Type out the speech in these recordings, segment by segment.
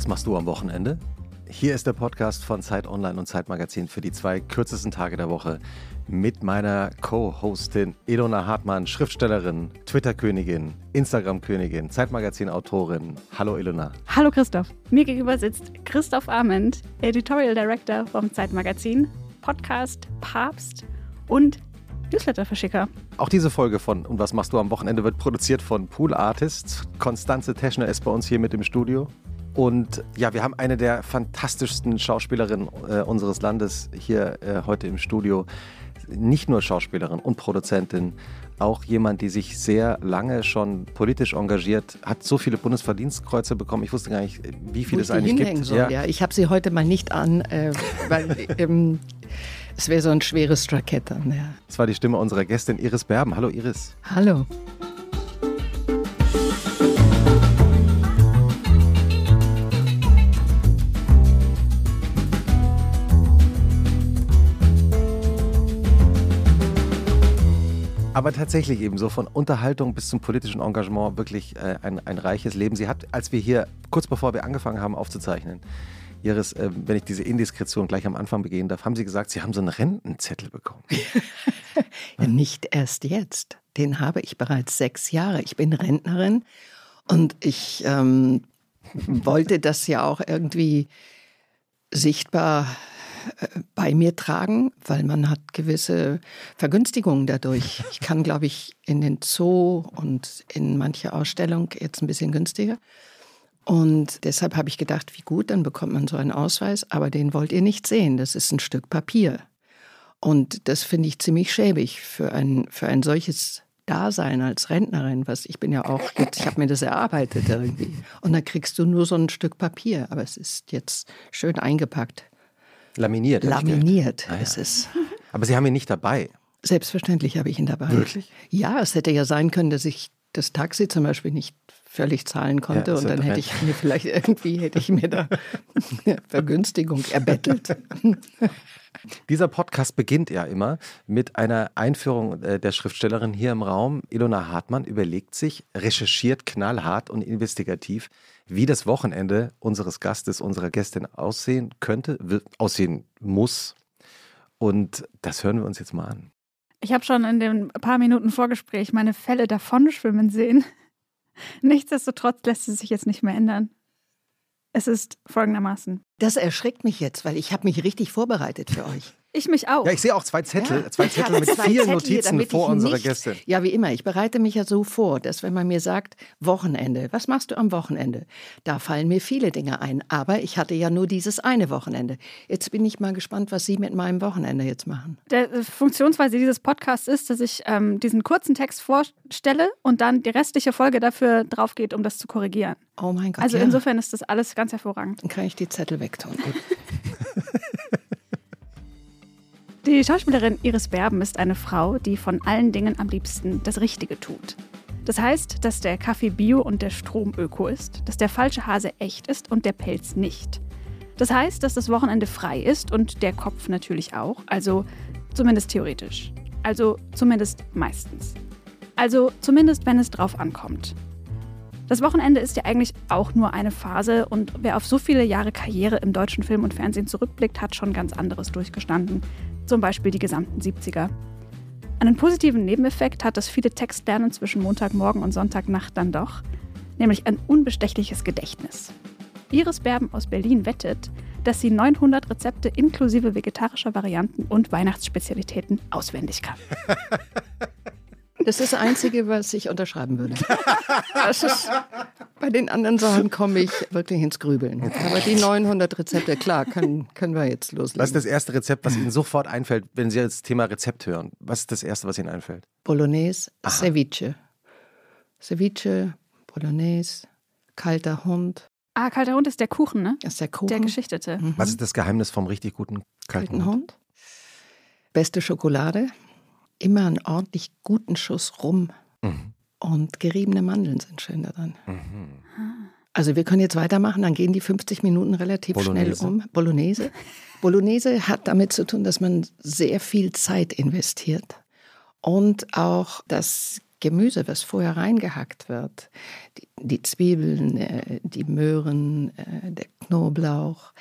was machst du am Wochenende? Hier ist der Podcast von Zeit Online und Zeit Magazin für die zwei kürzesten Tage der Woche mit meiner Co-Hostin Ilona Hartmann, Schriftstellerin, Twitter-Königin, Instagram-Königin, Zeitmagazin-Autorin. Hallo Ilona. Hallo Christoph. Mir gegenüber sitzt Christoph Arment, Editorial Director vom Zeitmagazin, Podcast, Papst und Newsletter-Verschicker. Auch diese Folge von Und was machst du am Wochenende wird produziert von Pool Artists. Konstanze Teschner ist bei uns hier mit im Studio. Und ja, wir haben eine der fantastischsten Schauspielerinnen äh, unseres Landes hier äh, heute im Studio. Nicht nur Schauspielerin und Produzentin, auch jemand, die sich sehr lange schon politisch engagiert, hat so viele Bundesverdienstkreuze bekommen. Ich wusste gar nicht, wie viele es eigentlich gibt. Soll, ja. ja. ich habe sie heute mal nicht an, äh, weil ähm, es wäre so ein schweres Jackett dann. Ja. Das war die Stimme unserer Gästin Iris Berben. Hallo Iris. Hallo. Aber tatsächlich eben so von Unterhaltung bis zum politischen Engagement wirklich äh, ein, ein reiches Leben. Sie hat, als wir hier, kurz bevor wir angefangen haben aufzuzeichnen, Ihres, äh, wenn ich diese Indiskretion gleich am Anfang begehen darf, haben Sie gesagt, Sie haben so einen Rentenzettel bekommen. nicht erst jetzt. Den habe ich bereits sechs Jahre. Ich bin Rentnerin und ich ähm, wollte das ja auch irgendwie sichtbar bei mir tragen, weil man hat gewisse Vergünstigungen dadurch. Ich kann, glaube ich, in den Zoo und in manche Ausstellung jetzt ein bisschen günstiger. Und deshalb habe ich gedacht, wie gut, dann bekommt man so einen Ausweis, aber den wollt ihr nicht sehen. Das ist ein Stück Papier. Und das finde ich ziemlich schäbig für ein, für ein solches Dasein als Rentnerin, was ich bin ja auch ich habe mir das erarbeitet irgendwie. Und dann kriegst du nur so ein Stück Papier, aber es ist jetzt schön eingepackt. Laminiert. Laminiert ah, ja. ist es. Aber Sie haben ihn nicht dabei. Selbstverständlich habe ich ihn dabei. Wirklich? Ja, es hätte ja sein können, dass ich das Taxi zum Beispiel nicht völlig zahlen konnte ja, und dann hätte ich mir vielleicht irgendwie hätte ich mir da eine Vergünstigung erbettelt. Dieser Podcast beginnt ja immer mit einer Einführung äh, der Schriftstellerin hier im Raum. Ilona Hartmann überlegt sich, recherchiert knallhart und investigativ, wie das Wochenende unseres Gastes, unserer Gästin aussehen könnte, aussehen muss. Und das hören wir uns jetzt mal an. Ich habe schon in den paar Minuten Vorgespräch meine Fälle davonschwimmen sehen. Nichtsdestotrotz lässt es sich jetzt nicht mehr ändern. Es ist folgendermaßen. Das erschreckt mich jetzt, weil ich habe mich richtig vorbereitet für euch. Ich mich auch. Ja, ich sehe auch zwei Zettel, ja, zwei Zettel mit zwei vielen Zettel Notizen hier, vor unserer Gäste. Ja, wie immer. Ich bereite mich ja so vor, dass wenn man mir sagt, Wochenende, was machst du am Wochenende? Da fallen mir viele Dinge ein. Aber ich hatte ja nur dieses eine Wochenende. Jetzt bin ich mal gespannt, was Sie mit meinem Wochenende jetzt machen. Der äh, Funktionsweise dieses Podcasts ist, dass ich ähm, diesen kurzen Text vorstelle und dann die restliche Folge dafür drauf geht, um das zu korrigieren. Oh mein Gott. Also ja. insofern ist das alles ganz hervorragend. Dann kann ich die Zettel wegtun. Die Schauspielerin Iris Berben ist eine Frau, die von allen Dingen am liebsten das Richtige tut. Das heißt, dass der Kaffee bio und der Strom öko ist, dass der falsche Hase echt ist und der Pelz nicht. Das heißt, dass das Wochenende frei ist und der Kopf natürlich auch, also zumindest theoretisch. Also zumindest meistens. Also zumindest, wenn es drauf ankommt. Das Wochenende ist ja eigentlich auch nur eine Phase und wer auf so viele Jahre Karriere im deutschen Film und Fernsehen zurückblickt, hat schon ganz anderes durchgestanden zum Beispiel die gesamten 70er. Einen positiven Nebeneffekt hat das viele Textlernen zwischen Montagmorgen und Sonntagnacht dann doch, nämlich ein unbestechliches Gedächtnis. Iris Berben aus Berlin wettet, dass sie 900 Rezepte inklusive vegetarischer Varianten und Weihnachtsspezialitäten auswendig kann. Das ist das Einzige, was ich unterschreiben würde. Ist, bei den anderen Sachen komme ich wirklich ins Grübeln. Aber die 900 Rezepte, klar, können, können wir jetzt loslegen. Was ist das erste Rezept, was Ihnen sofort einfällt, wenn Sie das Thema Rezept hören? Was ist das erste, was Ihnen einfällt? Bolognese, Aha. Ceviche. Ceviche, Bolognese, kalter Hund. Ah, kalter Hund ist der Kuchen, ne? Das ist der Kuchen. Der geschichtete. Mhm. Was ist das Geheimnis vom richtig guten kalten, kalten Hund? Hund? Beste Schokolade immer einen ordentlich guten Schuss rum. Mhm. Und geriebene Mandeln sind schön daran. Mhm. Also wir können jetzt weitermachen, dann gehen die 50 Minuten relativ Bolognese. schnell um. Bolognese. Bolognese hat damit zu tun, dass man sehr viel Zeit investiert und auch das Gemüse, was vorher reingehackt wird. Die, die Zwiebeln, äh, die Möhren, äh, der Knoblauch,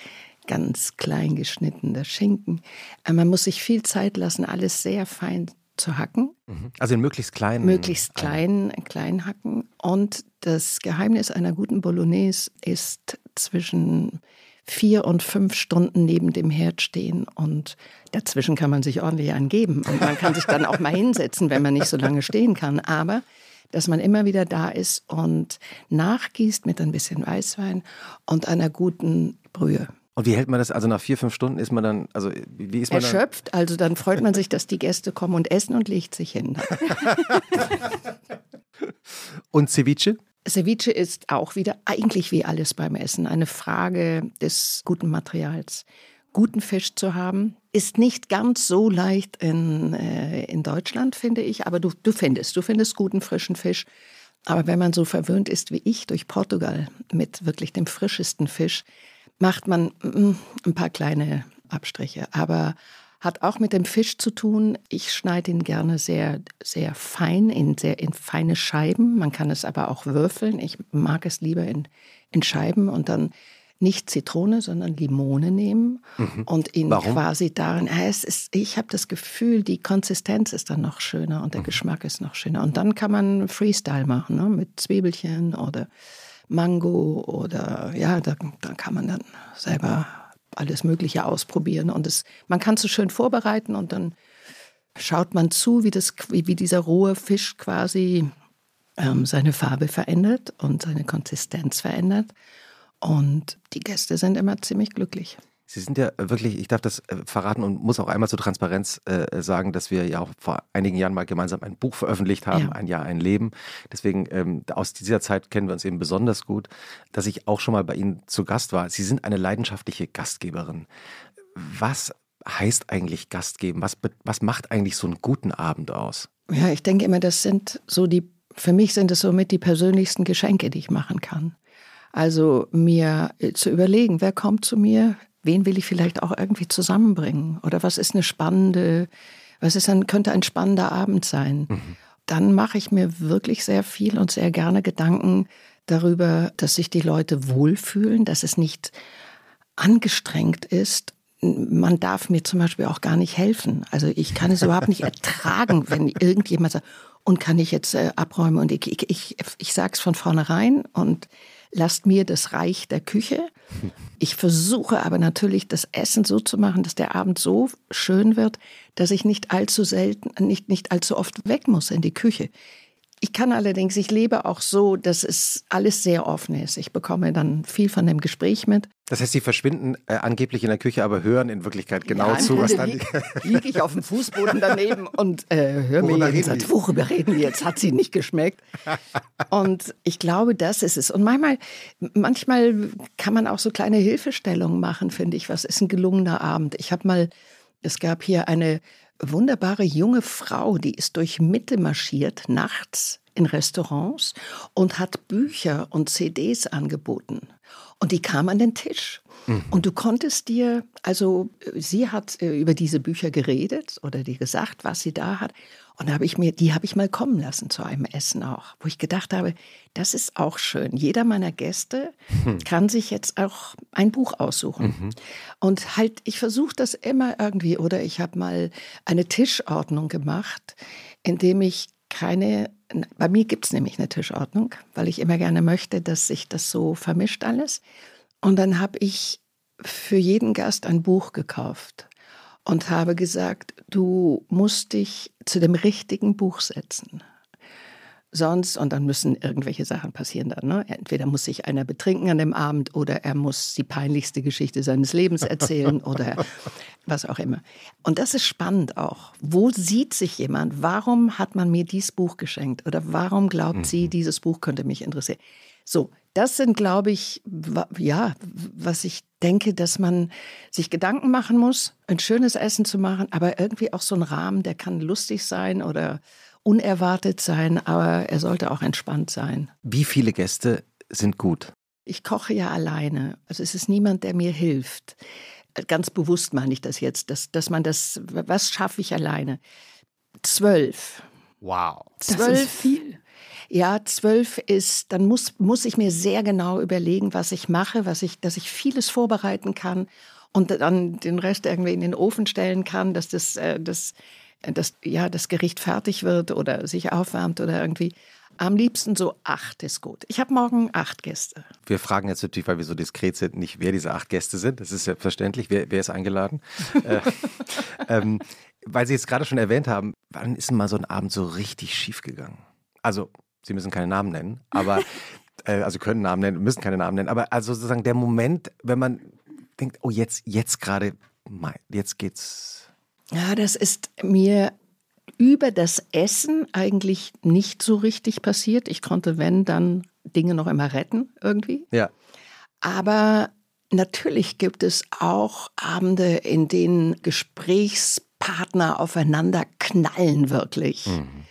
ganz klein geschnittener Schinken. Äh, man muss sich viel Zeit lassen, alles sehr fein zu hacken. Mhm. Also in möglichst kleinen. Möglichst klein, klein hacken. Und das Geheimnis einer guten Bolognese ist zwischen vier und fünf Stunden neben dem Herd stehen und dazwischen kann man sich ordentlich angeben und man kann sich dann auch mal hinsetzen, wenn man nicht so lange stehen kann. Aber dass man immer wieder da ist und nachgießt mit ein bisschen Weißwein und einer guten Brühe. Und wie hält man das? Also nach vier, fünf Stunden ist man dann, also wie ist man Erschöpft, dann? also dann freut man sich, dass die Gäste kommen und essen und legt sich hin. und Ceviche? Ceviche ist auch wieder eigentlich wie alles beim Essen eine Frage des guten Materials. Guten Fisch zu haben, ist nicht ganz so leicht in, äh, in Deutschland, finde ich, aber du, du findest, du findest guten frischen Fisch. Aber wenn man so verwöhnt ist wie ich durch Portugal mit wirklich dem frischesten Fisch, macht man mm, ein paar kleine Abstriche. Aber hat auch mit dem Fisch zu tun. Ich schneide ihn gerne sehr, sehr fein, in, sehr, in feine Scheiben. Man kann es aber auch würfeln. Ich mag es lieber in, in Scheiben und dann nicht Zitrone, sondern Limone nehmen mhm. und ihn Warum? quasi darin. Es ist, ich habe das Gefühl, die Konsistenz ist dann noch schöner und der mhm. Geschmack ist noch schöner. Und dann kann man Freestyle machen, ne? mit Zwiebelchen oder Mango oder ja, da, da kann man dann selber alles Mögliche ausprobieren. Und es, man kann es so schön vorbereiten und dann schaut man zu, wie, das, wie, wie dieser rohe Fisch quasi ähm, seine Farbe verändert und seine Konsistenz verändert. Und die Gäste sind immer ziemlich glücklich. Sie sind ja wirklich, ich darf das äh, verraten und muss auch einmal zur Transparenz äh, sagen, dass wir ja auch vor einigen Jahren mal gemeinsam ein Buch veröffentlicht haben, ja. ein Jahr, ein Leben. Deswegen ähm, aus dieser Zeit kennen wir uns eben besonders gut, dass ich auch schon mal bei Ihnen zu Gast war. Sie sind eine leidenschaftliche Gastgeberin. Was heißt eigentlich Gastgeben? Was, was macht eigentlich so einen guten Abend aus? Ja, ich denke immer, das sind so die, für mich sind es somit die persönlichsten Geschenke, die ich machen kann. Also mir äh, zu überlegen, wer kommt zu mir, wen will ich vielleicht auch irgendwie zusammenbringen? Oder was ist eine spannende, was ist ein, könnte ein spannender Abend sein? Mhm. Dann mache ich mir wirklich sehr viel und sehr gerne Gedanken darüber, dass sich die Leute wohlfühlen, dass es nicht angestrengt ist. Man darf mir zum Beispiel auch gar nicht helfen. Also ich kann es überhaupt nicht ertragen, wenn irgendjemand sagt, und kann ich jetzt äh, abräumen und ich, ich, ich, ich sage es von vornherein und lasst mir das Reich der Küche. Ich versuche aber natürlich, das Essen so zu machen, dass der Abend so schön wird, dass ich nicht allzu selten, nicht, nicht allzu oft weg muss in die Küche. Ich kann allerdings, ich lebe auch so, dass es alles sehr offen ist. Ich bekomme dann viel von dem Gespräch mit. Das heißt, Sie verschwinden äh, angeblich in der Küche, aber hören in Wirklichkeit genau ja, zu, was dann. Liege lieg ich auf dem Fußboden daneben und äh, höre mir jeden Satz, worüber reden wir jetzt? Hat sie nicht geschmeckt? Und ich glaube, das ist es. Und manchmal, manchmal kann man auch so kleine Hilfestellungen machen, finde ich. Was ist ein gelungener Abend? Ich habe mal, es gab hier eine wunderbare junge Frau, die ist durch Mitte marschiert, nachts in Restaurants und hat Bücher und CDs angeboten. Und die kam an den Tisch. Mhm. Und du konntest dir, also sie hat äh, über diese Bücher geredet oder dir gesagt, was sie da hat. Und habe ich mir, die habe ich mal kommen lassen zu einem Essen auch, wo ich gedacht habe, das ist auch schön. Jeder meiner Gäste hm. kann sich jetzt auch ein Buch aussuchen. Mhm. Und halt, ich versuche das immer irgendwie, oder ich habe mal eine Tischordnung gemacht, indem ich keine, bei mir gibt es nämlich eine Tischordnung, weil ich immer gerne möchte, dass sich das so vermischt alles. Und dann habe ich für jeden Gast ein Buch gekauft und habe gesagt, du musst dich zu dem richtigen Buch setzen. Sonst, und dann müssen irgendwelche Sachen passieren dann. Ne? Entweder muss sich einer betrinken an dem Abend oder er muss die peinlichste Geschichte seines Lebens erzählen oder was auch immer. Und das ist spannend auch. Wo sieht sich jemand? Warum hat man mir dieses Buch geschenkt? Oder warum glaubt sie, mhm. dieses Buch könnte mich interessieren? So, das sind, glaube ich, ja, was ich denke, dass man sich Gedanken machen muss, ein schönes Essen zu machen, aber irgendwie auch so ein Rahmen, der kann lustig sein oder unerwartet sein, aber er sollte auch entspannt sein. Wie viele Gäste sind gut? Ich koche ja alleine. Also es ist niemand, der mir hilft. Ganz bewusst meine ich das jetzt, dass, dass man das, was schaffe ich alleine? Zwölf Wow. Das ist viel. Ja, zwölf ist, dann muss, muss ich mir sehr genau überlegen, was ich mache, was ich, dass ich vieles vorbereiten kann und dann den Rest irgendwie in den Ofen stellen kann, dass das, äh, das, das, ja, das Gericht fertig wird oder sich aufwärmt oder irgendwie. Am liebsten so acht ist gut. Ich habe morgen acht Gäste. Wir fragen jetzt natürlich, weil wir so diskret sind, nicht, wer diese acht Gäste sind. Das ist selbstverständlich. Wer, wer ist eingeladen? äh, ähm, weil Sie es gerade schon erwähnt haben, wann ist denn mal so ein Abend so richtig schief gegangen? Also, Sie müssen keine Namen nennen, aber, äh, also können Namen nennen, müssen keine Namen nennen, aber also sozusagen der Moment, wenn man denkt, oh, jetzt, jetzt gerade, jetzt geht's. Ja, das ist mir über das Essen eigentlich nicht so richtig passiert. Ich konnte, wenn, dann Dinge noch immer retten irgendwie. Ja. Aber natürlich gibt es auch Abende, in denen Gesprächspartner aufeinander knallen wirklich. Mhm.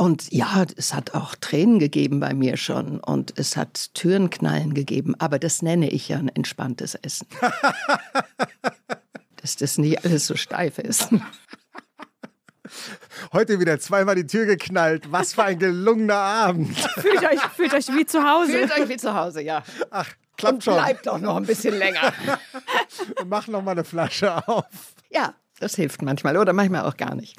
Und ja, es hat auch Tränen gegeben bei mir schon und es hat Türenknallen gegeben, aber das nenne ich ja ein entspanntes Essen. Dass das nicht alles so steif ist. Heute wieder zweimal die Tür geknallt. Was für ein gelungener Abend. Fühlt euch, fühlt euch wie zu Hause. Fühlt euch wie zu Hause, ja. Ach, klappt Und schon. bleibt doch noch ein bisschen länger. Mach noch mal eine Flasche auf. Ja, das hilft manchmal oder manchmal auch gar nicht.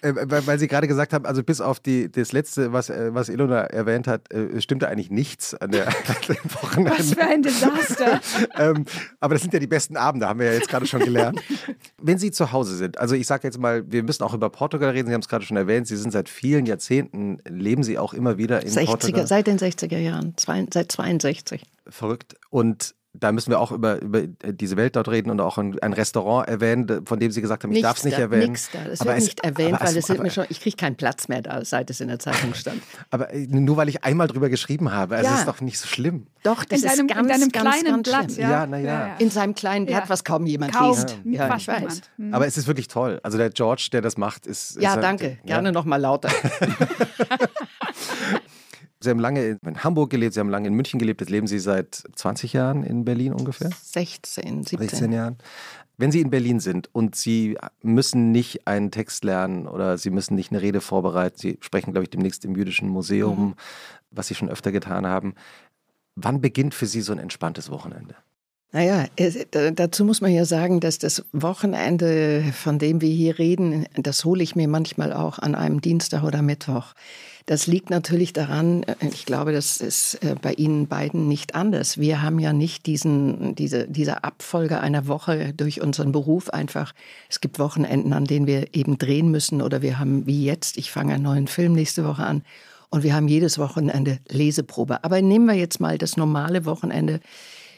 Äh, weil, Sie gerade gesagt haben, also bis auf die, das letzte, was, äh, was Ilona erwähnt hat, äh, stimmte eigentlich nichts an der Wochenende. Was für ein Desaster. ähm, aber das sind ja die besten Abende, haben wir ja jetzt gerade schon gelernt. Wenn Sie zu Hause sind, also ich sage jetzt mal, wir müssen auch über Portugal reden, Sie haben es gerade schon erwähnt, Sie sind seit vielen Jahrzehnten, leben Sie auch immer wieder in 60er, Portugal. Seit den 60er Jahren, zwei, seit 62. Verrückt. Und da müssen wir auch über, über diese Welt dort reden und auch ein, ein Restaurant erwähnen, von dem Sie gesagt haben, ich darf es nicht da, erwähnen. Nichts da. Das aber wird es, nicht erwähnt, aber weil es, es aber, mir schon, ich kriege keinen Platz mehr da, seit es in der Zeitung stand. aber äh, nur weil ich einmal drüber geschrieben habe, also Ja. ist doch nicht so schlimm. Doch, das In deinem, ist ganz, in deinem ganz, kleinen ganz Blatt. schlimm. Ja, na ja. In seinem kleinen Blatt, Ja. was kaum jemand Kauft. liest. Ja, ich weiß. niemand. Hm. Aber es ist wirklich toll. Also der George, der das macht, ist. ist Ja, halt- danke. Gerne noch mal lauter. Sie haben lange in Hamburg gelebt, Sie haben lange in München gelebt. Jetzt leben Sie seit 20 Jahren in Berlin ungefähr. 16, 17. 16 Jahren. Wenn Sie in Berlin sind und Sie müssen nicht einen Text lernen oder Sie müssen nicht eine Rede vorbereiten, Sie sprechen, glaube ich, demnächst im Jüdischen Museum, Mhm. was Sie schon öfter getan haben. Wann beginnt für Sie so ein entspanntes Wochenende? Naja, dazu muss man ja sagen, dass das Wochenende, von dem wir hier reden, das hole ich mir manchmal auch an einem Dienstag oder Mittwoch. Das liegt natürlich daran, äh, ich glaube, das ist äh, bei Ihnen beiden nicht anders. Wir haben ja nicht diesen, diese, diese Abfolge einer Woche durch unseren Beruf einfach. Es gibt Wochenenden, an denen wir eben drehen müssen oder wir haben, wie jetzt, ich fange einen neuen Film nächste Woche an und wir haben jedes Wochenende Leseprobe. Aber nehmen wir jetzt mal das normale Wochenende.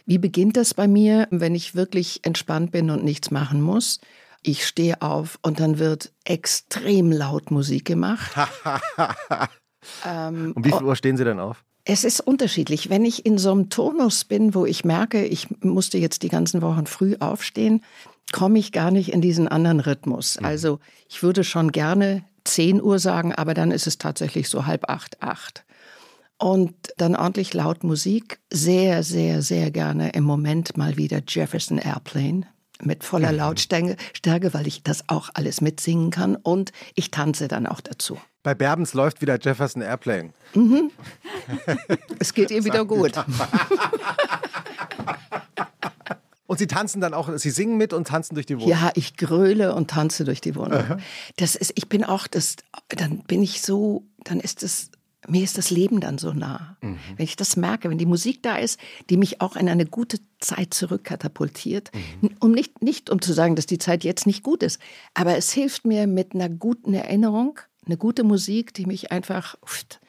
Wie beginnt das bei mir, wenn ich wirklich entspannt bin und nichts machen muss? Ich stehe auf und dann wird extrem laut Musik gemacht. ähm, Um wie viel Uhr stehen Sie denn auf? es ist unterschiedlich. Wenn ich in so einem Turnus bin, wo ich merke, ich musste jetzt die ganzen Wochen früh aufstehen, komme ich gar nicht in diesen anderen Rhythmus. Also ich würde schon gerne 10 Uhr sagen, aber dann ist es tatsächlich so halb acht, acht. Und dann ordentlich laut Musik. Sehr, sehr, sehr gerne im Moment mal wieder Jefferson Airplane mit voller Lautstärke, Stärke, weil ich das auch alles mitsingen kann. Und ich tanze dann auch dazu. Bei Berbens läuft wieder Jefferson Airplane. Es geht ihr wieder gut. Und Sie tanzen dann auch, Sie singen mit und tanzen durch die Wohnung. Ja, ich gröle und tanze durch die Wohnung. Das ist, ich bin auch, das, dann bin ich so, dann ist es, mir ist das Leben dann so nah. Wenn ich das merke, wenn die Musik da ist, die mich auch in eine gute Zeit zurückkatapultiert, um nicht, nicht um zu sagen, dass die Zeit jetzt nicht gut ist, aber es hilft mir mit einer guten Erinnerung, eine gute Musik, die mich einfach pft,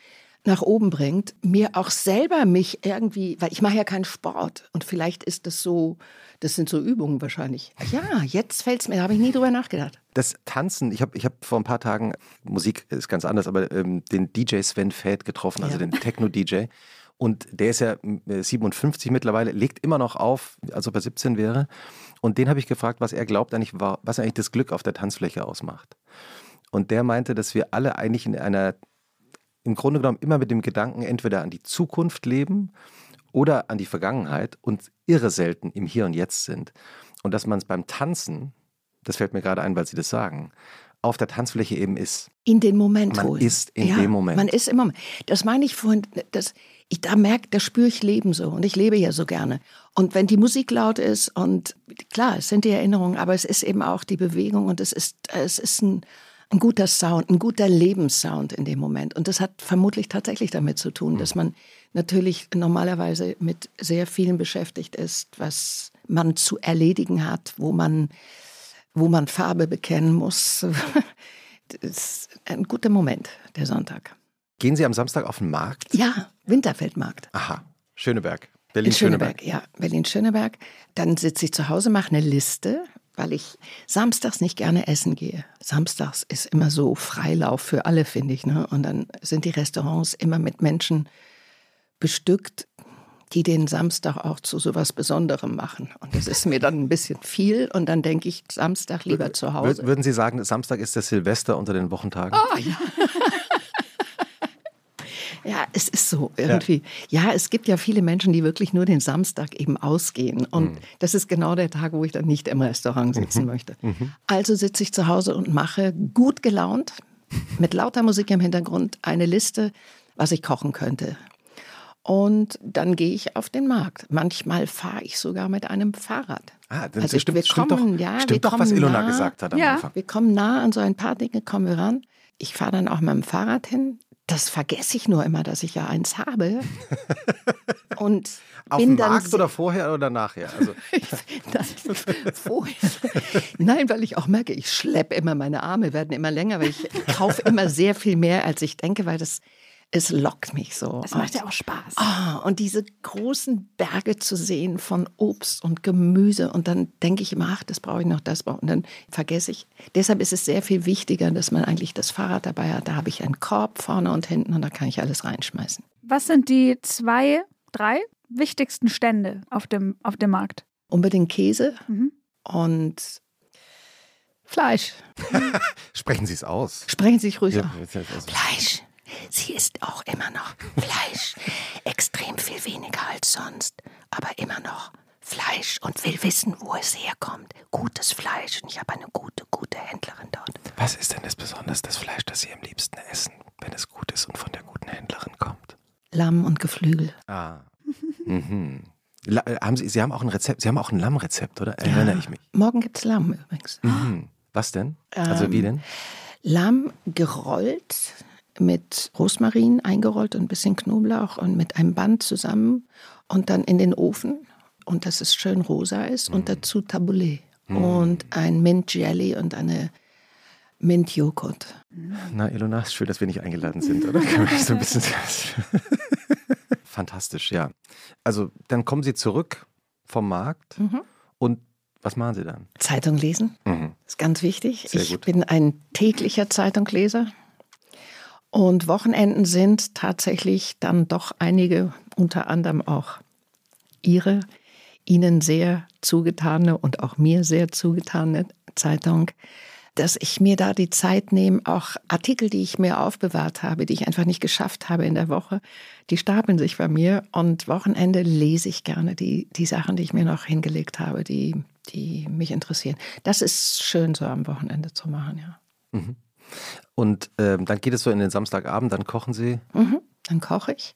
nach oben bringt, mir auch selber mich irgendwie, weil ich mache ja keinen Sport und vielleicht ist das so, das sind so Übungen wahrscheinlich. Ja, jetzt fällt es mir, da habe ich nie drüber nachgedacht. Das Tanzen, ich habe ich hab vor ein paar Tagen, Musik ist ganz anders, aber ähm, den DJ Sven Feld getroffen, also Ja. den Techno-DJ. Und der ist ja äh, 57 mittlerweile, legt immer noch auf, als ob er 17 wäre. Und den habe ich gefragt, was er glaubt eigentlich, was eigentlich das Glück auf der Tanzfläche ausmacht. Und der meinte, dass wir alle eigentlich in einer, im Grunde genommen immer mit dem Gedanken entweder an die Zukunft leben oder an die Vergangenheit und irre selten im Hier und Jetzt sind. Und dass man es beim Tanzen, das fällt mir gerade ein, weil Sie das sagen, auf der Tanzfläche eben ist. In den Moment Man holen. ist in ja, dem Moment. Man ist im Moment. Das meine ich vorhin, das, ich, da merke, da spüre ich Leben so und ich lebe ja so gerne. Und wenn die Musik laut ist und klar, es sind die Erinnerungen, aber es ist eben auch die Bewegung und es ist, es ist ein, ein guter Sound, ein guter Lebenssound in dem Moment. Und das hat vermutlich tatsächlich damit zu tun, dass man natürlich normalerweise mit sehr vielen beschäftigt ist, was man zu erledigen hat, wo man, wo man Farbe bekennen muss. Das ist ein guter Moment, der Sonntag. Gehen Sie am Samstag auf den Markt? Ja, Winterfeldmarkt. Aha, Schöneberg. In Berlin-Schöneberg. Schöneberg, ja, Berlin-Schöneberg. Dann sitze ich zu Hause, mache eine Liste, weil ich samstags nicht gerne essen gehe. Samstags ist immer so Freilauf für alle, finde ich. Ne? Und dann sind die Restaurants immer mit Menschen bestückt, die den Samstag auch zu sowas Besonderem machen. Und das ist mir dann ein bisschen viel. Und dann denke ich, Samstag lieber zu Hause. Wür- Würden Sie sagen, Samstag ist der Silvester unter den Wochentagen? Oh, ja. Ja, es ist so irgendwie. Ja. es gibt ja viele Menschen, die wirklich nur den Samstag eben ausgehen. Und das ist genau der Tag, wo ich dann nicht im Restaurant sitzen möchte. Also sitze ich zu Hause und mache gut gelaunt, mit lauter Musik im Hintergrund, eine Liste, was ich kochen könnte. Und dann gehe ich auf den Markt. Manchmal fahre ich sogar mit einem Fahrrad. Ah, dann Also stimmt, wir stimmt kommen, doch, ja, wir stimmt doch was Ilona nah. gesagt hat am Ja. Anfang. Wir kommen nah an so ein paar Dinge, kommen wir ran. Ich fahre dann auch mit dem Fahrrad hin. Das vergesse ich nur immer, dass ich ja eins habe. Und Auf bin dem dann Markt oder vorher oder nachher? Also, Nein, vorher. Nein, weil ich auch merke, ich schleppe immer, meine Arme werden immer länger, weil ich kaufe immer sehr viel mehr, als ich denke, weil das, es lockt mich so. Das macht ja auch Spaß. Ah, und diese großen Berge zu sehen von Obst und Gemüse und dann denke ich immer, ach, das brauche ich noch, das brauche ich. Und dann vergesse ich. Deshalb ist es sehr viel wichtiger, dass man eigentlich das Fahrrad dabei hat. Da habe ich einen Korb vorne und hinten und da kann ich alles reinschmeißen. Was sind die zwei, drei wichtigsten Stände auf dem, auf dem Markt? Unbedingt Käse Mhm. und Fleisch. sprechen Sie es aus. Sprechen Sie sich ruhig Ja, aus. Fleisch. Sie isst auch immer noch Fleisch. Extrem viel weniger als sonst, aber immer noch Fleisch und will wissen, wo es herkommt. Gutes Fleisch. Und ich habe eine gute, gute Händlerin dort. was ist denn das Besonders, das Fleisch, das Sie am liebsten essen, wenn es gut ist und von der guten Händlerin kommt? Lamm und Geflügel. Ah. mhm. La äh, haben Sie, Sie haben auch ein Rezept, Sie haben auch ein Lammrezept, oder? Erinnere ich mich. Morgen gibt's Lamm übrigens. Mhm. Was denn? Also Ähm, wie denn? Lamm gerollt mit Rosmarin eingerollt und ein bisschen Knoblauch und mit einem Band zusammen und dann in den Ofen und dass es schön rosa ist und dazu Tabouleh und ein Mint Jelly und eine Mint Joghurt. Na, Ilona, ist schön, dass wir nicht eingeladen sind, oder? So ein bisschen Fantastisch, ja. Also dann kommen Sie zurück vom Markt Mhm. und was machen Sie dann? Zeitung lesen Mhm. ist ganz wichtig. Sehr ich gut. bin ein täglicher Zeitungleser und Wochenenden sind tatsächlich dann doch einige, unter anderem auch Ihre, Ihnen sehr zugetane und auch mir sehr zugetane Zeitung, dass ich mir da die Zeit nehme, auch Artikel, die ich mir aufbewahrt habe, die ich einfach nicht geschafft habe in der Woche, die stapeln sich bei mir und Wochenende lese ich gerne die, die Sachen, die ich mir noch hingelegt habe, die, die mich interessieren. Das ist schön so am Wochenende zu machen, ja. Und ähm, dann geht es so in den Samstagabend, dann kochen Sie. Mhm, dann koche ich.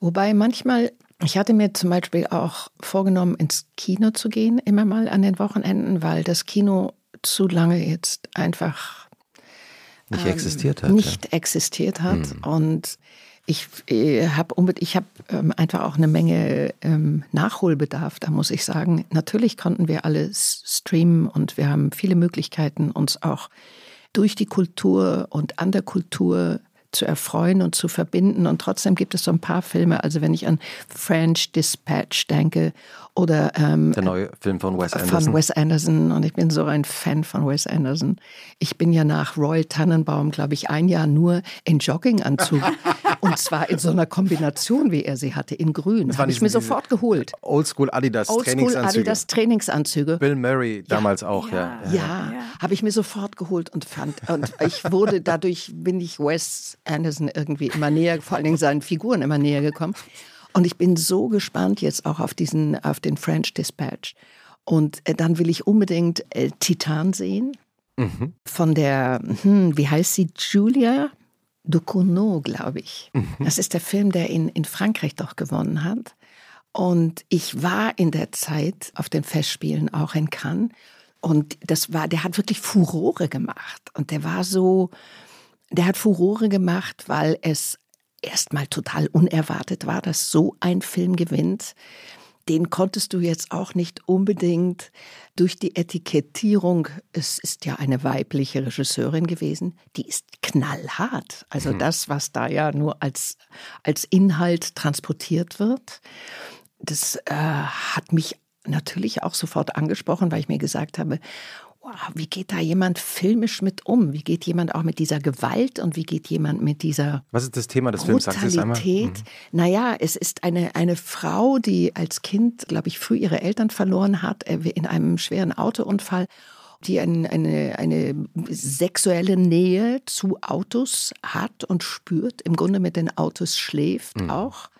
Wobei manchmal, ich hatte mir zum Beispiel auch vorgenommen, ins Kino zu gehen, immer mal an den Wochenenden, weil das Kino zu lange jetzt einfach Nicht ähm, existiert hat. nicht existiert hat. Und ich äh, habe ich hab, ähm, einfach auch eine Menge ähm, Nachholbedarf, da muss ich sagen. Natürlich konnten wir alles streamen und wir haben viele Möglichkeiten, uns auch durch die Kultur und an der Kultur zu erfreuen und zu verbinden. Und trotzdem gibt es so ein paar Filme, also wenn ich an French Dispatch denke oder ähm, Der neue Film von Wes Anderson. von Wes Anderson und ich bin so ein Fan von Wes Anderson. Ich bin ja nach Royal Tannenbaum, glaube ich, ein Jahr nur in Jogginganzug und zwar in so einer Kombination, wie er sie hatte, in Grün. waren Habe ich mir sofort geholt. Oldschool Adidas Oldschool Trainingsanzüge. Adidas Trainingsanzüge. Bill Murray damals auch, ja. Ja. Ja, habe ich mir sofort geholt und fand. Und ich wurde dadurch, bin ich Wes Anderson irgendwie immer näher, vor allen Dingen seinen Figuren immer näher gekommen. Und ich bin so gespannt jetzt auch auf diesen, auf den French Dispatch. Und äh, dann will ich unbedingt äh, Titan sehen. mhm. von der, hm, wie heißt sie, Julia Ducournau, glaube ich. Mhm. Das ist der Film, der in, in Frankreich doch gewonnen hat. Und ich war in der Zeit auf den Festspielen auch in Cannes. Und das war, der hat wirklich Furore gemacht. Und der war so, der hat Furore gemacht, weil es erstmal total unerwartet war, dass so ein Film gewinnt. Den konntest du jetzt auch nicht unbedingt durch die Etikettierung, es ist ja eine weibliche Regisseurin gewesen, die ist knallhart. Also mhm. das, was da ja nur als, als Inhalt transportiert wird, das äh, hat mich natürlich auch sofort angesprochen, weil ich mir gesagt habe, wie geht da jemand filmisch mit um? Wie geht jemand auch mit dieser Gewalt und wie geht jemand mit dieser Was ist das Thema des Films? Sagst Brutalität? Mhm. Naja, es ist eine, eine Frau, die als Kind, glaube ich, früh ihre Eltern verloren hat, äh, in einem schweren Autounfall die ein, eine, eine sexuelle Nähe zu Autos hat und spürt, im Grunde mit den Autos schläft mhm. auch.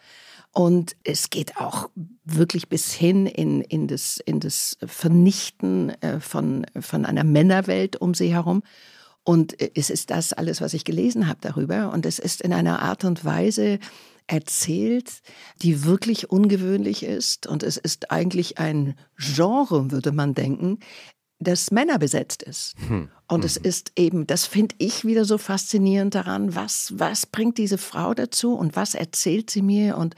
Und es geht auch wirklich bis hin in, in, das, in das Vernichten äh, von, von einer Männerwelt um sie herum. Und äh, es ist das alles, was ich gelesen habe darüber. Und es ist in einer Art und Weise erzählt, die wirklich ungewöhnlich ist. Und es ist eigentlich ein Genre, würde man denken, das Männer besetzt ist. Hm. Und es hm. ist eben, das finde ich wieder so faszinierend daran, was, was bringt diese Frau dazu und was erzählt sie mir und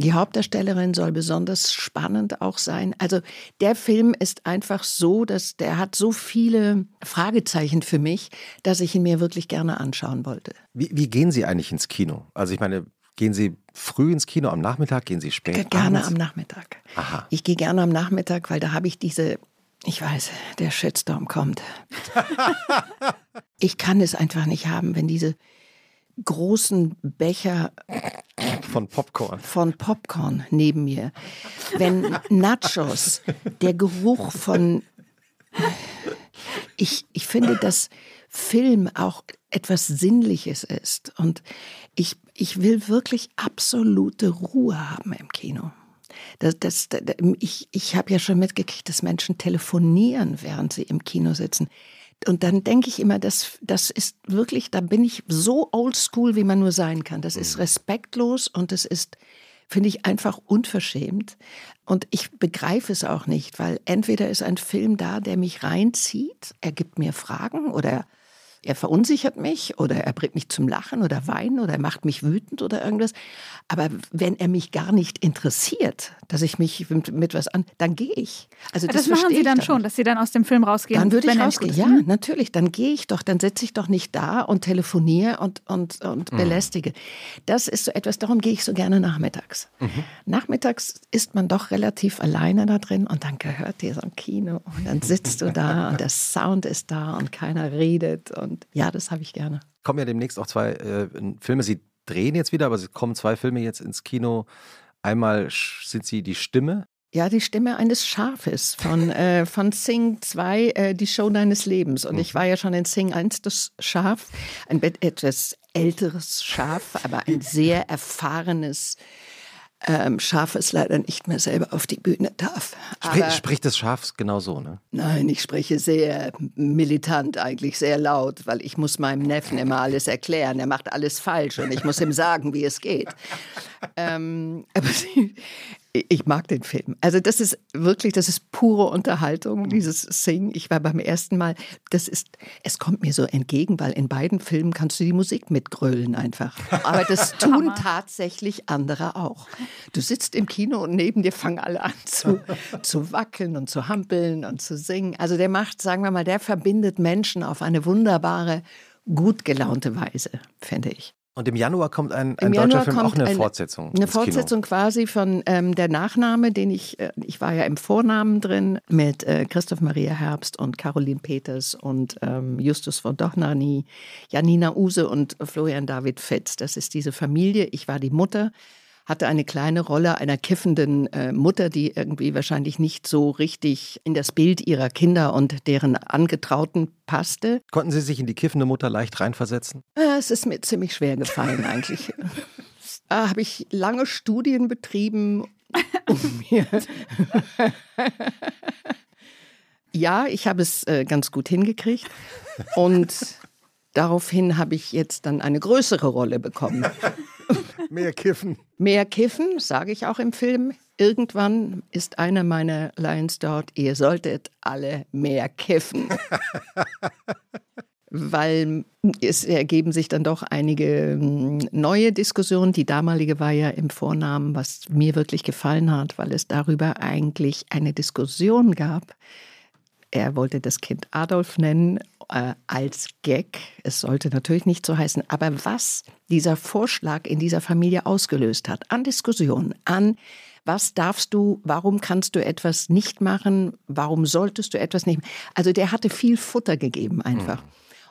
die Hauptdarstellerin soll besonders spannend auch sein. Also der Film ist einfach so, dass der hat so viele Fragezeichen für mich, dass ich ihn mir wirklich gerne anschauen wollte. Wie, wie gehen Sie eigentlich ins Kino? Also ich meine, gehen Sie früh ins Kino am Nachmittag? Gehen Sie spät? Gerne abends? am Nachmittag. Aha. Ich gehe gerne am Nachmittag, weil da habe ich diese ich weiß, der Shitstorm kommt. ich kann es einfach nicht haben, wenn diese großen Becher von Popcorn. Von Popcorn neben mir. Wenn Nachos, der Geruch von. Ich, ich finde, dass Film auch etwas Sinnliches ist. Und ich, ich will wirklich absolute Ruhe haben im Kino. Das, das, das, ich ich habe ja schon mitgekriegt, dass Menschen telefonieren, während sie im Kino sitzen. Und dann denke ich immer, das, das ist wirklich, da bin ich so oldschool, wie man nur sein kann. Das ist mhm. respektlos und es ist, finde ich, einfach unverschämt. Und ich begreife es auch nicht, weil entweder ist ein Film da, der mich reinzieht, er gibt mir Fragen oder er verunsichert mich oder er bringt mich zum Lachen oder Weinen oder er macht mich wütend oder irgendwas. Aber wenn er mich gar nicht interessiert, dass ich mich mit, mit was an, dann gehe ich. Also das, das machen Sie dann, dann schon, dass Sie dann aus dem Film rausgehen. Dann würde ich rausgehen. Ja, mhm. natürlich. Dann gehe ich doch. Dann sitze ich doch nicht da und telefoniere und, und, und mhm. belästige. Das ist so etwas, darum gehe ich so gerne nachmittags. Mhm. Nachmittags ist man doch relativ alleine da drin und dann gehört dir so ein Kino und dann sitzt du da und der Sound ist da und keiner redet und und ja, das habe ich gerne. Kommen ja demnächst auch zwei äh, Filme. Sie drehen jetzt wieder, aber es kommen zwei Filme jetzt ins Kino. Einmal sind Sie die Stimme. Ja, die Stimme eines Schafes von, äh, von Sing 2, äh, die Show deines Lebens. Und ich mhm. war ja schon in Sing 1 das Schaf, ein etwas älteres Schaf, aber ein sehr erfahrenes ähm, Schaf es leider nicht mehr selber auf die Bühne darf. Sprich, spricht das Schaf genau so, ne? Nein, ich spreche sehr militant, eigentlich sehr laut, weil ich muss meinem Neffen immer alles erklären. Er macht alles falsch und ich muss ihm sagen, wie es geht. ähm, aber ich mag den Film. Also das ist wirklich, das ist pure Unterhaltung, mhm. dieses Sing. Ich war beim ersten Mal, das ist, es kommt mir so entgegen, weil in beiden Filmen kannst du die Musik mitgrölen einfach. Aber das tun tatsächlich andere auch. Du sitzt im Kino und neben dir fangen alle an zu, zu wackeln und zu hampeln und zu singen. Also der macht, sagen wir mal, der verbindet Menschen auf eine wunderbare, gut gelaunte Weise, finde ich. Und im Januar kommt ein, ein deutscher Film auch eine, eine Fortsetzung. Eine Fortsetzung Kino. quasi von ähm, der Nachname, den ich, äh, ich war ja im Vornamen drin mit äh, Christoph Maria Herbst und Caroline Peters und ähm, Justus von Dochnani, Janina Use und Florian David Fetz. Das ist diese Familie. Ich war die Mutter hatte eine kleine Rolle einer kiffenden äh, Mutter, die irgendwie wahrscheinlich nicht so richtig in das Bild ihrer Kinder und deren Angetrauten passte. Konnten Sie sich in die kiffende Mutter leicht reinversetzen? Äh, es ist mir ziemlich schwer gefallen eigentlich. da habe ich lange Studien betrieben, um mir Ja, ich habe es äh, ganz gut hingekriegt. Und daraufhin habe ich jetzt dann eine größere Rolle bekommen. Mehr Kiffen. Mehr Kiffen, sage ich auch im Film. Irgendwann ist einer meiner Lines dort, ihr solltet alle mehr kiffen. Weil es ergeben sich dann doch einige hm, neue Diskussionen. Die damalige war ja im Vornamen, was mir wirklich gefallen hat, weil es darüber eigentlich eine Diskussion gab. Er wollte das Kind Adolf nennen äh, als Gag. Es sollte natürlich nicht so heißen. Aber was dieser Vorschlag in dieser Familie ausgelöst hat, an Diskussionen, an was darfst du, warum kannst du etwas nicht machen, warum solltest du etwas nicht machen. Also der hatte viel Futter gegeben einfach. Mhm.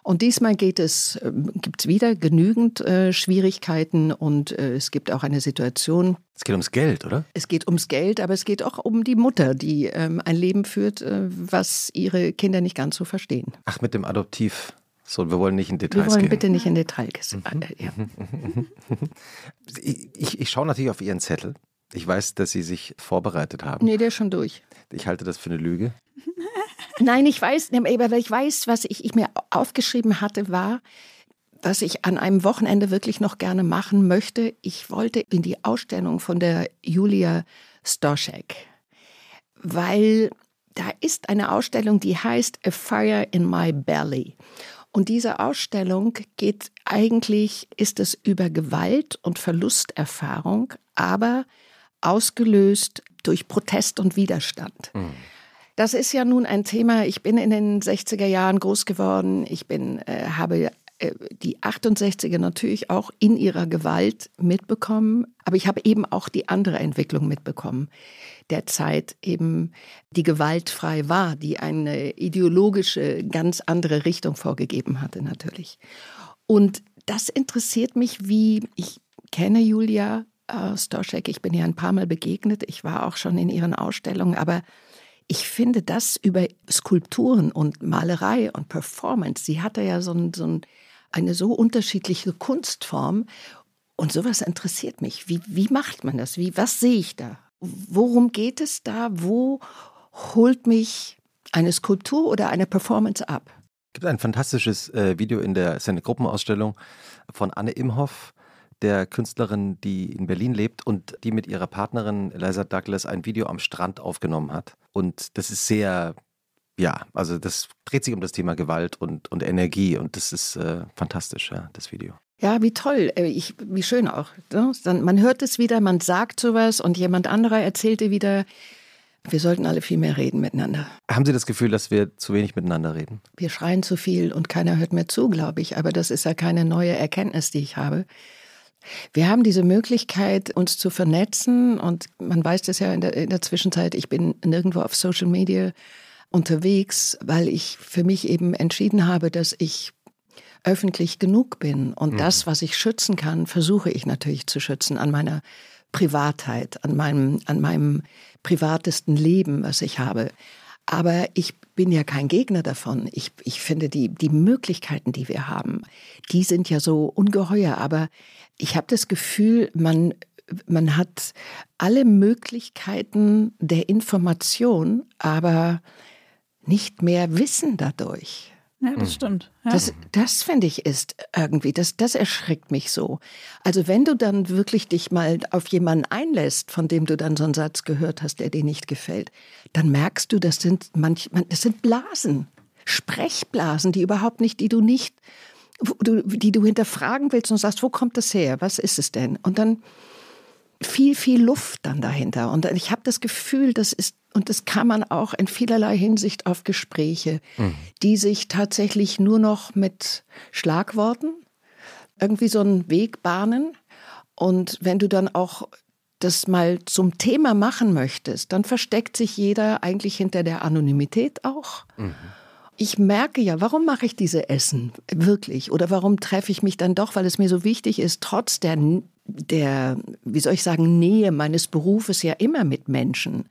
Und diesmal geht es, äh, gibt es wieder genügend äh, Schwierigkeiten und äh, es gibt auch eine Situation. Es geht ums Geld, oder? Es geht ums Geld, aber es geht auch um die Mutter, die ähm, ein Leben führt, äh, was ihre Kinder nicht ganz so verstehen. Ach, mit dem Adoptiv. So, wir wollen nicht in Details gehen. Wir wollen gehen. bitte nicht in Details. Mhm. Äh, ja. ich, ich, ich schaue natürlich auf Ihren Zettel. Ich weiß, dass Sie sich vorbereitet haben. Nee, der ist schon durch. Ich halte das für eine Lüge. Nein, ich weiß, aber ich weiß, was ich, ich mir aufgeschrieben hatte, war, was ich an einem Wochenende wirklich noch gerne machen möchte. Ich wollte in die Ausstellung von der Julia Stoschek, weil da ist eine Ausstellung, die heißt A Fire in My Belly. Und diese Ausstellung geht eigentlich, ist es über Gewalt und Verlusterfahrung, aber ausgelöst durch Protest und Widerstand. Mhm. Das ist ja nun ein Thema. Ich bin in den 60er Jahren groß geworden. Ich bin, äh, habe äh, die 68er natürlich auch in ihrer Gewalt mitbekommen. Aber ich habe eben auch die andere Entwicklung mitbekommen. Der Zeit eben, die gewaltfrei war, die eine ideologische, ganz andere Richtung vorgegeben hatte, natürlich. Und das interessiert mich, wie ich kenne Julia äh, Stoschek. Ich bin ihr ein paar Mal begegnet. Ich war auch schon in ihren Ausstellungen. Aber ich finde das über Skulpturen und Malerei und Performance, sie hatte ja so, ein, so ein, eine so unterschiedliche Kunstform und sowas interessiert mich. Wie, wie macht man das? Wie, was sehe ich da? Worum geht es da? Wo holt mich eine Skulptur oder eine Performance ab? Es gibt ein fantastisches äh, Video in der seine Gruppenausstellung von Anne Imhoff, der Künstlerin, die in Berlin lebt und die mit ihrer Partnerin Eliza Douglas ein Video am Strand aufgenommen hat. Und das ist sehr, ja, also das dreht sich um das Thema Gewalt und, und Energie und das ist äh, fantastisch, ja, das Video. Ja, wie toll, äh, ich, wie schön auch. Ne? Dann, man hört es wieder, man sagt sowas und jemand anderer erzählte wieder, wir sollten alle viel mehr reden miteinander. Haben Sie das Gefühl, dass wir zu wenig miteinander reden? Wir schreien zu viel und keiner hört mehr zu, glaube ich. Aber das ist ja keine neue Erkenntnis, die ich habe. Wir haben diese Möglichkeit, uns zu vernetzen und man weiß das ja in der, in der Zwischenzeit, ich bin nirgendwo auf Social Media unterwegs, weil ich für mich eben entschieden habe, dass ich öffentlich genug bin und mhm. das, was ich schützen kann, versuche ich natürlich zu schützen an meiner Privatheit, an meinem, an meinem privatesten Leben, was ich habe. Aber ich bin ja kein Gegner davon. Ich, ich finde, die, die Möglichkeiten, die wir haben, die sind ja so ungeheuer. Aber ich habe das Gefühl, man, man hat alle Möglichkeiten der Information, aber nicht mehr Wissen dadurch. Ja, das stimmt. Ja. Das, das finde ich ist irgendwie, das, das erschreckt mich so. Also wenn du dann wirklich dich mal auf jemanden einlässt, von dem du dann so einen Satz gehört hast, der dir nicht gefällt, dann merkst du, das sind manch, das sind Blasen, Sprechblasen, die überhaupt nicht, die du nicht die du hinterfragen willst und sagst, wo kommt das her? Was ist es denn? Und dann viel, viel Luft dann dahinter. Und ich habe das Gefühl, das ist, und das kann man auch in vielerlei Hinsicht auf Gespräche, mhm. die sich tatsächlich nur noch mit Schlagworten irgendwie so einen Weg bahnen. Und wenn du dann auch das mal zum Thema machen möchtest, dann versteckt sich jeder eigentlich hinter der Anonymität auch. Mhm ich merke ja, warum mache ich diese Essen wirklich? Oder warum treffe ich mich dann doch, weil es mir so wichtig ist, trotz der, der, wie soll ich sagen, Nähe meines Berufes ja immer mit Menschen.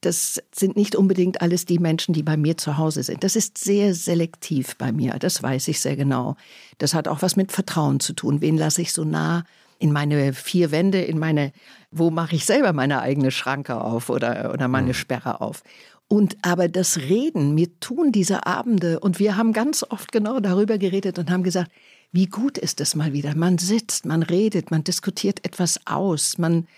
Das sind nicht unbedingt alles die Menschen, die bei mir zu Hause sind. Das ist sehr selektiv bei mir, das weiß ich sehr genau. Das hat auch was mit Vertrauen zu tun. Wen lasse ich so nah in meine vier Wände, in meine, wo mache ich selber meine eigene Schranke auf oder, oder meine mhm. Sperre auf? Und aber das Reden, mir tun diese Abende, und wir haben ganz oft genau darüber geredet und haben gesagt, wie gut ist es mal wieder. Man sitzt, man redet, man diskutiert etwas aus, man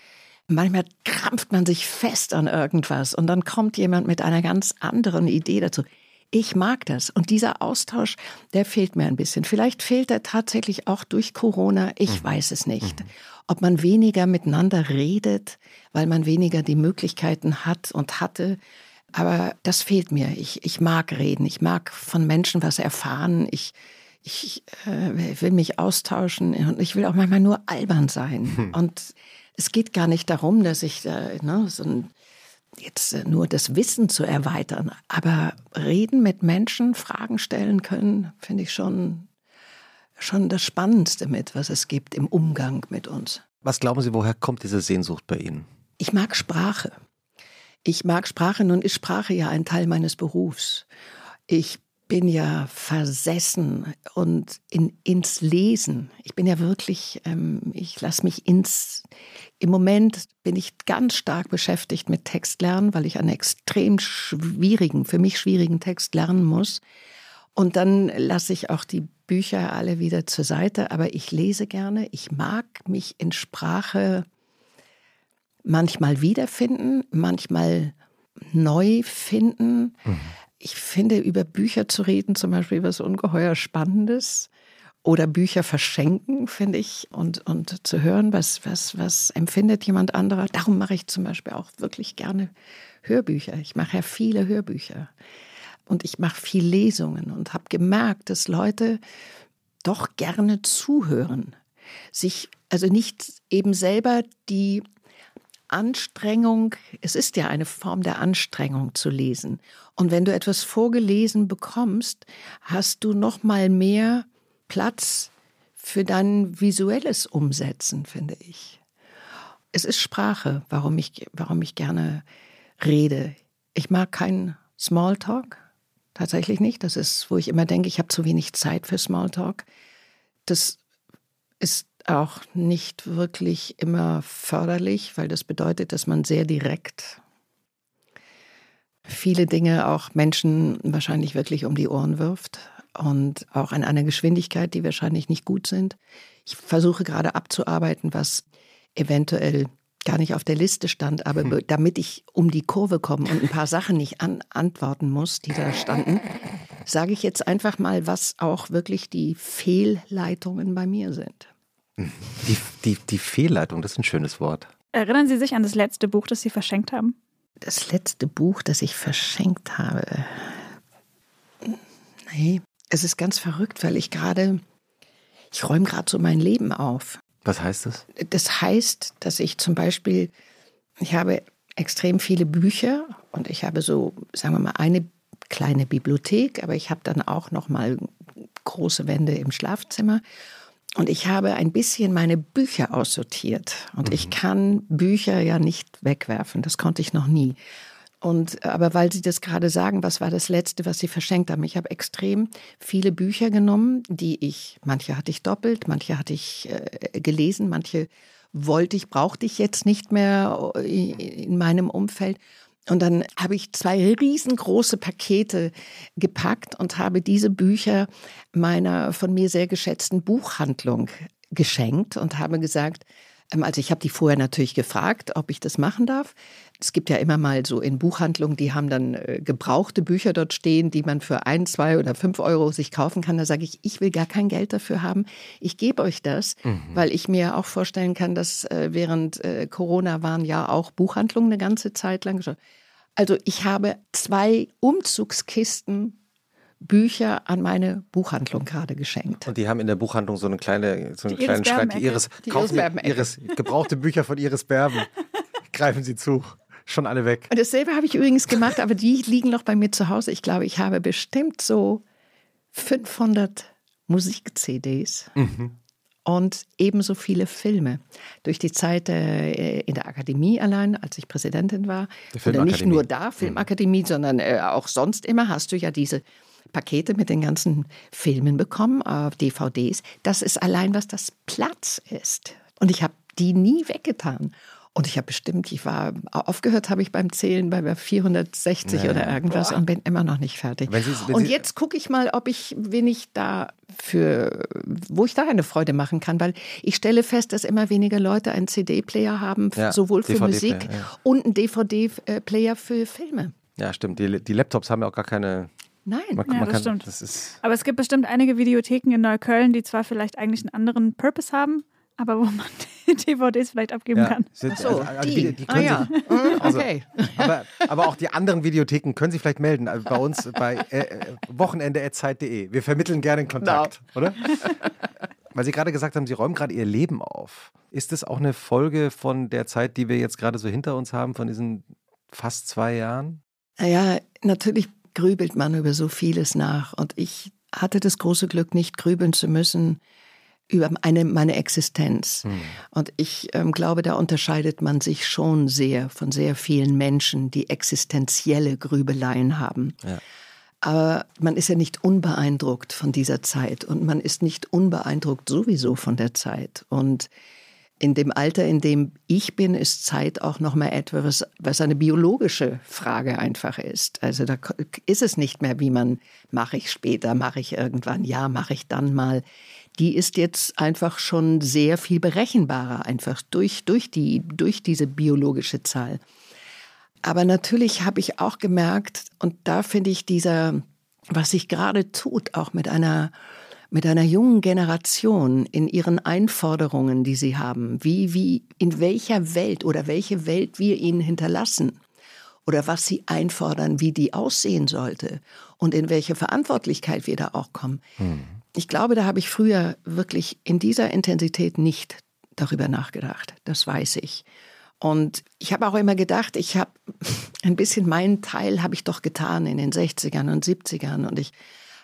manchmal krampft man sich fest an irgendwas und dann kommt jemand mit einer ganz anderen Idee dazu. Ich mag das. Und dieser Austausch, der fehlt mir ein bisschen. Vielleicht fehlt er tatsächlich auch durch Corona. Ich mhm. weiß es nicht. Mhm. Ob man weniger miteinander redet, weil man weniger die Möglichkeiten hat und hatte. Aber das fehlt mir. Ich, ich mag reden. Ich mag von Menschen was erfahren. Ich, ich äh, will mich austauschen und ich will auch manchmal nur albern sein. Hm. Und es geht gar nicht darum, dass ich äh, ne, so ein jetzt äh, nur das Wissen zu erweitern, aber reden mit Menschen, Fragen stellen können, finde ich schon, schon das Spannendste mit, was es gibt im Umgang mit uns. Was glauben Sie, woher kommt diese Sehnsucht bei Ihnen? Ich mag Sprache. Ich mag Sprache, nun ist Sprache ja ein Teil meines Berufs. Ich bin ja versessen und in, ins Lesen. Ich bin ja wirklich, ähm, ich lasse mich ins, im Moment bin ich ganz stark beschäftigt mit Textlernen, weil ich einen extrem schwierigen, für mich schwierigen Text lernen muss. Und dann lasse ich auch die Bücher alle wieder zur Seite, aber ich lese gerne. Ich mag mich in Sprache manchmal wiederfinden, manchmal neu finden. Mhm ich finde, über Bücher zu reden zum Beispiel was ungeheuer Spannendes. Oder Bücher verschenken, finde ich, und, und zu hören, was, was, was empfindet jemand anderer. Darum mache ich zum Beispiel auch wirklich gerne Hörbücher. Ich mache ja viele Hörbücher. Und ich mache viel Lesungen und habe gemerkt, dass Leute doch gerne zuhören. Sich also nicht eben selber die Anstrengung, es ist ja eine Form der Anstrengung zu lesen. Und wenn du etwas vorgelesen bekommst, hast du noch mal mehr Platz für dein visuelles Umsetzen, finde ich. Es ist Sprache, warum ich, warum ich gerne rede. Ich mag keinen Smalltalk, tatsächlich nicht. Das ist, wo ich immer denke, ich habe zu wenig Zeit für Smalltalk. Das ist auch nicht wirklich immer förderlich, weil das bedeutet, dass man sehr direkt viele Dinge auch Menschen wahrscheinlich wirklich um die Ohren wirft und auch an einer Geschwindigkeit, die wahrscheinlich nicht gut sind. Ich versuche gerade abzuarbeiten, was eventuell gar nicht auf der Liste stand, aber hm. damit ich um die Kurve komme und ein paar Sachen nicht an, antworten muss, die da standen, sage ich jetzt einfach mal, was auch wirklich die Fehlleitungen bei mir sind. Die, die, die Fehlleitung, das ist ein schönes Wort. Erinnern Sie sich an das letzte Buch, das Sie verschenkt haben? Das letzte Buch, das ich verschenkt habe. Nee, es ist ganz verrückt, weil ich gerade, ich räume gerade so mein Leben auf. Was heißt das? Das heißt, dass ich zum Beispiel, ich habe extrem viele Bücher und ich habe so, sagen wir mal, eine kleine Bibliothek, aber ich habe dann auch noch mal große Wände im Schlafzimmer und ich habe ein bisschen meine Bücher aussortiert. Und mhm. ich kann Bücher ja nicht wegwerfen. Das konnte ich noch nie. Und, aber weil Sie das gerade sagen, was war das Letzte, was Sie verschenkt haben? Ich habe extrem viele Bücher genommen, die ich, manche hatte ich doppelt, manche hatte ich äh, gelesen, manche wollte ich, brauchte ich jetzt nicht mehr äh, in meinem Umfeld. Und dann habe ich zwei riesengroße Pakete gepackt und habe diese Bücher meiner von mir sehr geschätzten Buchhandlung geschenkt und habe gesagt, ähm, also ich habe die vorher natürlich gefragt, ob ich das machen darf. Es gibt ja immer mal so in Buchhandlungen, die haben dann äh, gebrauchte Bücher dort stehen, die man für ein, zwei oder fünf Euro sich kaufen kann. Da sage ich, ich will gar kein Geld dafür haben. Ich gebe euch das, mhm. weil ich mir auch vorstellen kann, dass äh, während äh, Corona waren ja auch Buchhandlungen eine ganze Zeit lang. Also ich habe zwei Umzugskisten Bücher an meine Buchhandlung gerade geschenkt. Und die haben in der Buchhandlung so eine kleine, so einen kleinen Schrank. Iris, die kaufen Iris, gebrauchte Bücher von Iris Berben. Greifen Sie zu. Schon alle weg. Und dasselbe habe ich übrigens gemacht, aber die liegen noch bei mir zu Hause. Ich glaube, ich habe bestimmt so 500 Musik-CDs. Mhm und ebenso viele Filme. Durch die Zeit äh, in der Akademie allein, als ich Präsidentin war, oder nicht nur da, Filmakademie, mhm. sondern äh, auch sonst immer, hast du ja diese Pakete mit den ganzen Filmen bekommen, auf DVDs. Das ist allein, was das Platz ist. Und ich habe die nie weggetan. Und ich habe bestimmt, ich war, aufgehört habe ich beim Zählen bei 460 ja, oder irgendwas boah. und bin immer noch nicht fertig. Wenn Sie, wenn und jetzt gucke ich mal, ob ich, wen ich da für, wo ich da eine Freude machen kann, weil ich stelle fest, dass immer weniger Leute einen CD-Player haben, ja, sowohl für Musik ja. und einen DVD-Player für Filme. Ja, stimmt. Die, die Laptops haben ja auch gar keine Nein, man, ja, man das kann, stimmt. Das Aber es gibt bestimmt einige Videotheken in Neukölln, die zwar vielleicht eigentlich einen anderen Purpose haben, aber wo man DVDs vielleicht abgeben ja, kann. Sind, so, also, also, die. die, ah, ja. Sie, mhm, also, okay. aber, aber, auch die anderen Videotheken können Sie vielleicht melden äh, bei uns bei äh, äh wochenende.zeit.de. Wir vermitteln gerne Kontakt, no. oder? Weil Sie gerade gesagt haben, Sie räumen gerade Ihr Leben auf. Ist das auch eine Folge von der Zeit, die wir jetzt gerade so hinter uns haben, von diesen fast zwei Jahren? Naja, natürlich grübelt man über so vieles nach. Und ich hatte das große Glück, nicht grübeln zu müssen über eine, meine Existenz. Mhm. Und ich ähm, glaube, da unterscheidet man sich schon sehr von sehr vielen Menschen, die existenzielle Grübeleien haben. Ja. Aber man ist ja nicht unbeeindruckt von dieser Zeit und man ist nicht unbeeindruckt sowieso von der Zeit. Und in dem Alter, in dem ich bin, ist Zeit auch noch mal etwas, was eine biologische Frage einfach ist. Also da ist es nicht mehr, wie man mache ich später, mache ich irgendwann, ja, mache ich dann mal die ist jetzt einfach schon sehr viel berechenbarer, einfach durch, durch, die, durch diese biologische Zahl. Aber natürlich habe ich auch gemerkt, und da finde ich dieser, was sich gerade tut, auch mit einer, mit einer jungen Generation in ihren Einforderungen, die sie haben, wie, wie, in welcher Welt oder welche Welt wir ihnen hinterlassen oder was sie einfordern, wie die aussehen sollte und in welche Verantwortlichkeit wir da auch kommen. Hm. Ich glaube, da habe ich früher wirklich in dieser Intensität nicht darüber nachgedacht. Das weiß ich. Und ich habe auch immer gedacht, ich habe ein bisschen meinen Teil habe ich doch getan in den 60ern und 70ern und ich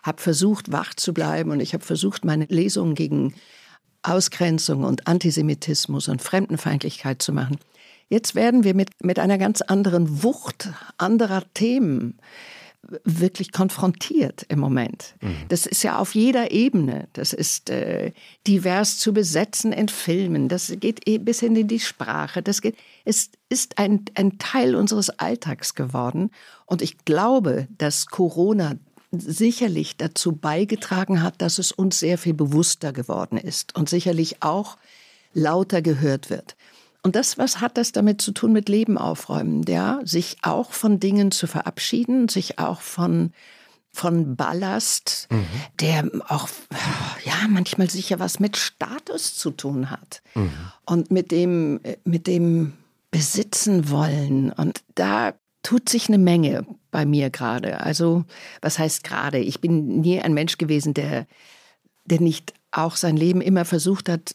habe versucht wach zu bleiben und ich habe versucht meine Lesungen gegen Ausgrenzung und Antisemitismus und Fremdenfeindlichkeit zu machen. Jetzt werden wir mit, mit einer ganz anderen Wucht anderer Themen wirklich konfrontiert im Moment. Mhm. Das ist ja auf jeder Ebene. Das ist äh, divers zu besetzen in Filmen. Das geht eh bis hin in die Sprache. Das geht, es ist ein, ein Teil unseres Alltags geworden. Und ich glaube, dass Corona sicherlich dazu beigetragen hat, dass es uns sehr viel bewusster geworden ist und sicherlich auch lauter gehört wird. Und das, was hat das damit zu tun mit Leben aufräumen? Ja, sich auch von Dingen zu verabschieden, sich auch von von Ballast, mhm. der auch ja manchmal sicher was mit Status zu tun hat mhm. und mit dem mit dem besitzen wollen und da tut sich eine Menge bei mir gerade. Also was heißt gerade? Ich bin nie ein Mensch gewesen, der der nicht auch sein Leben immer versucht hat,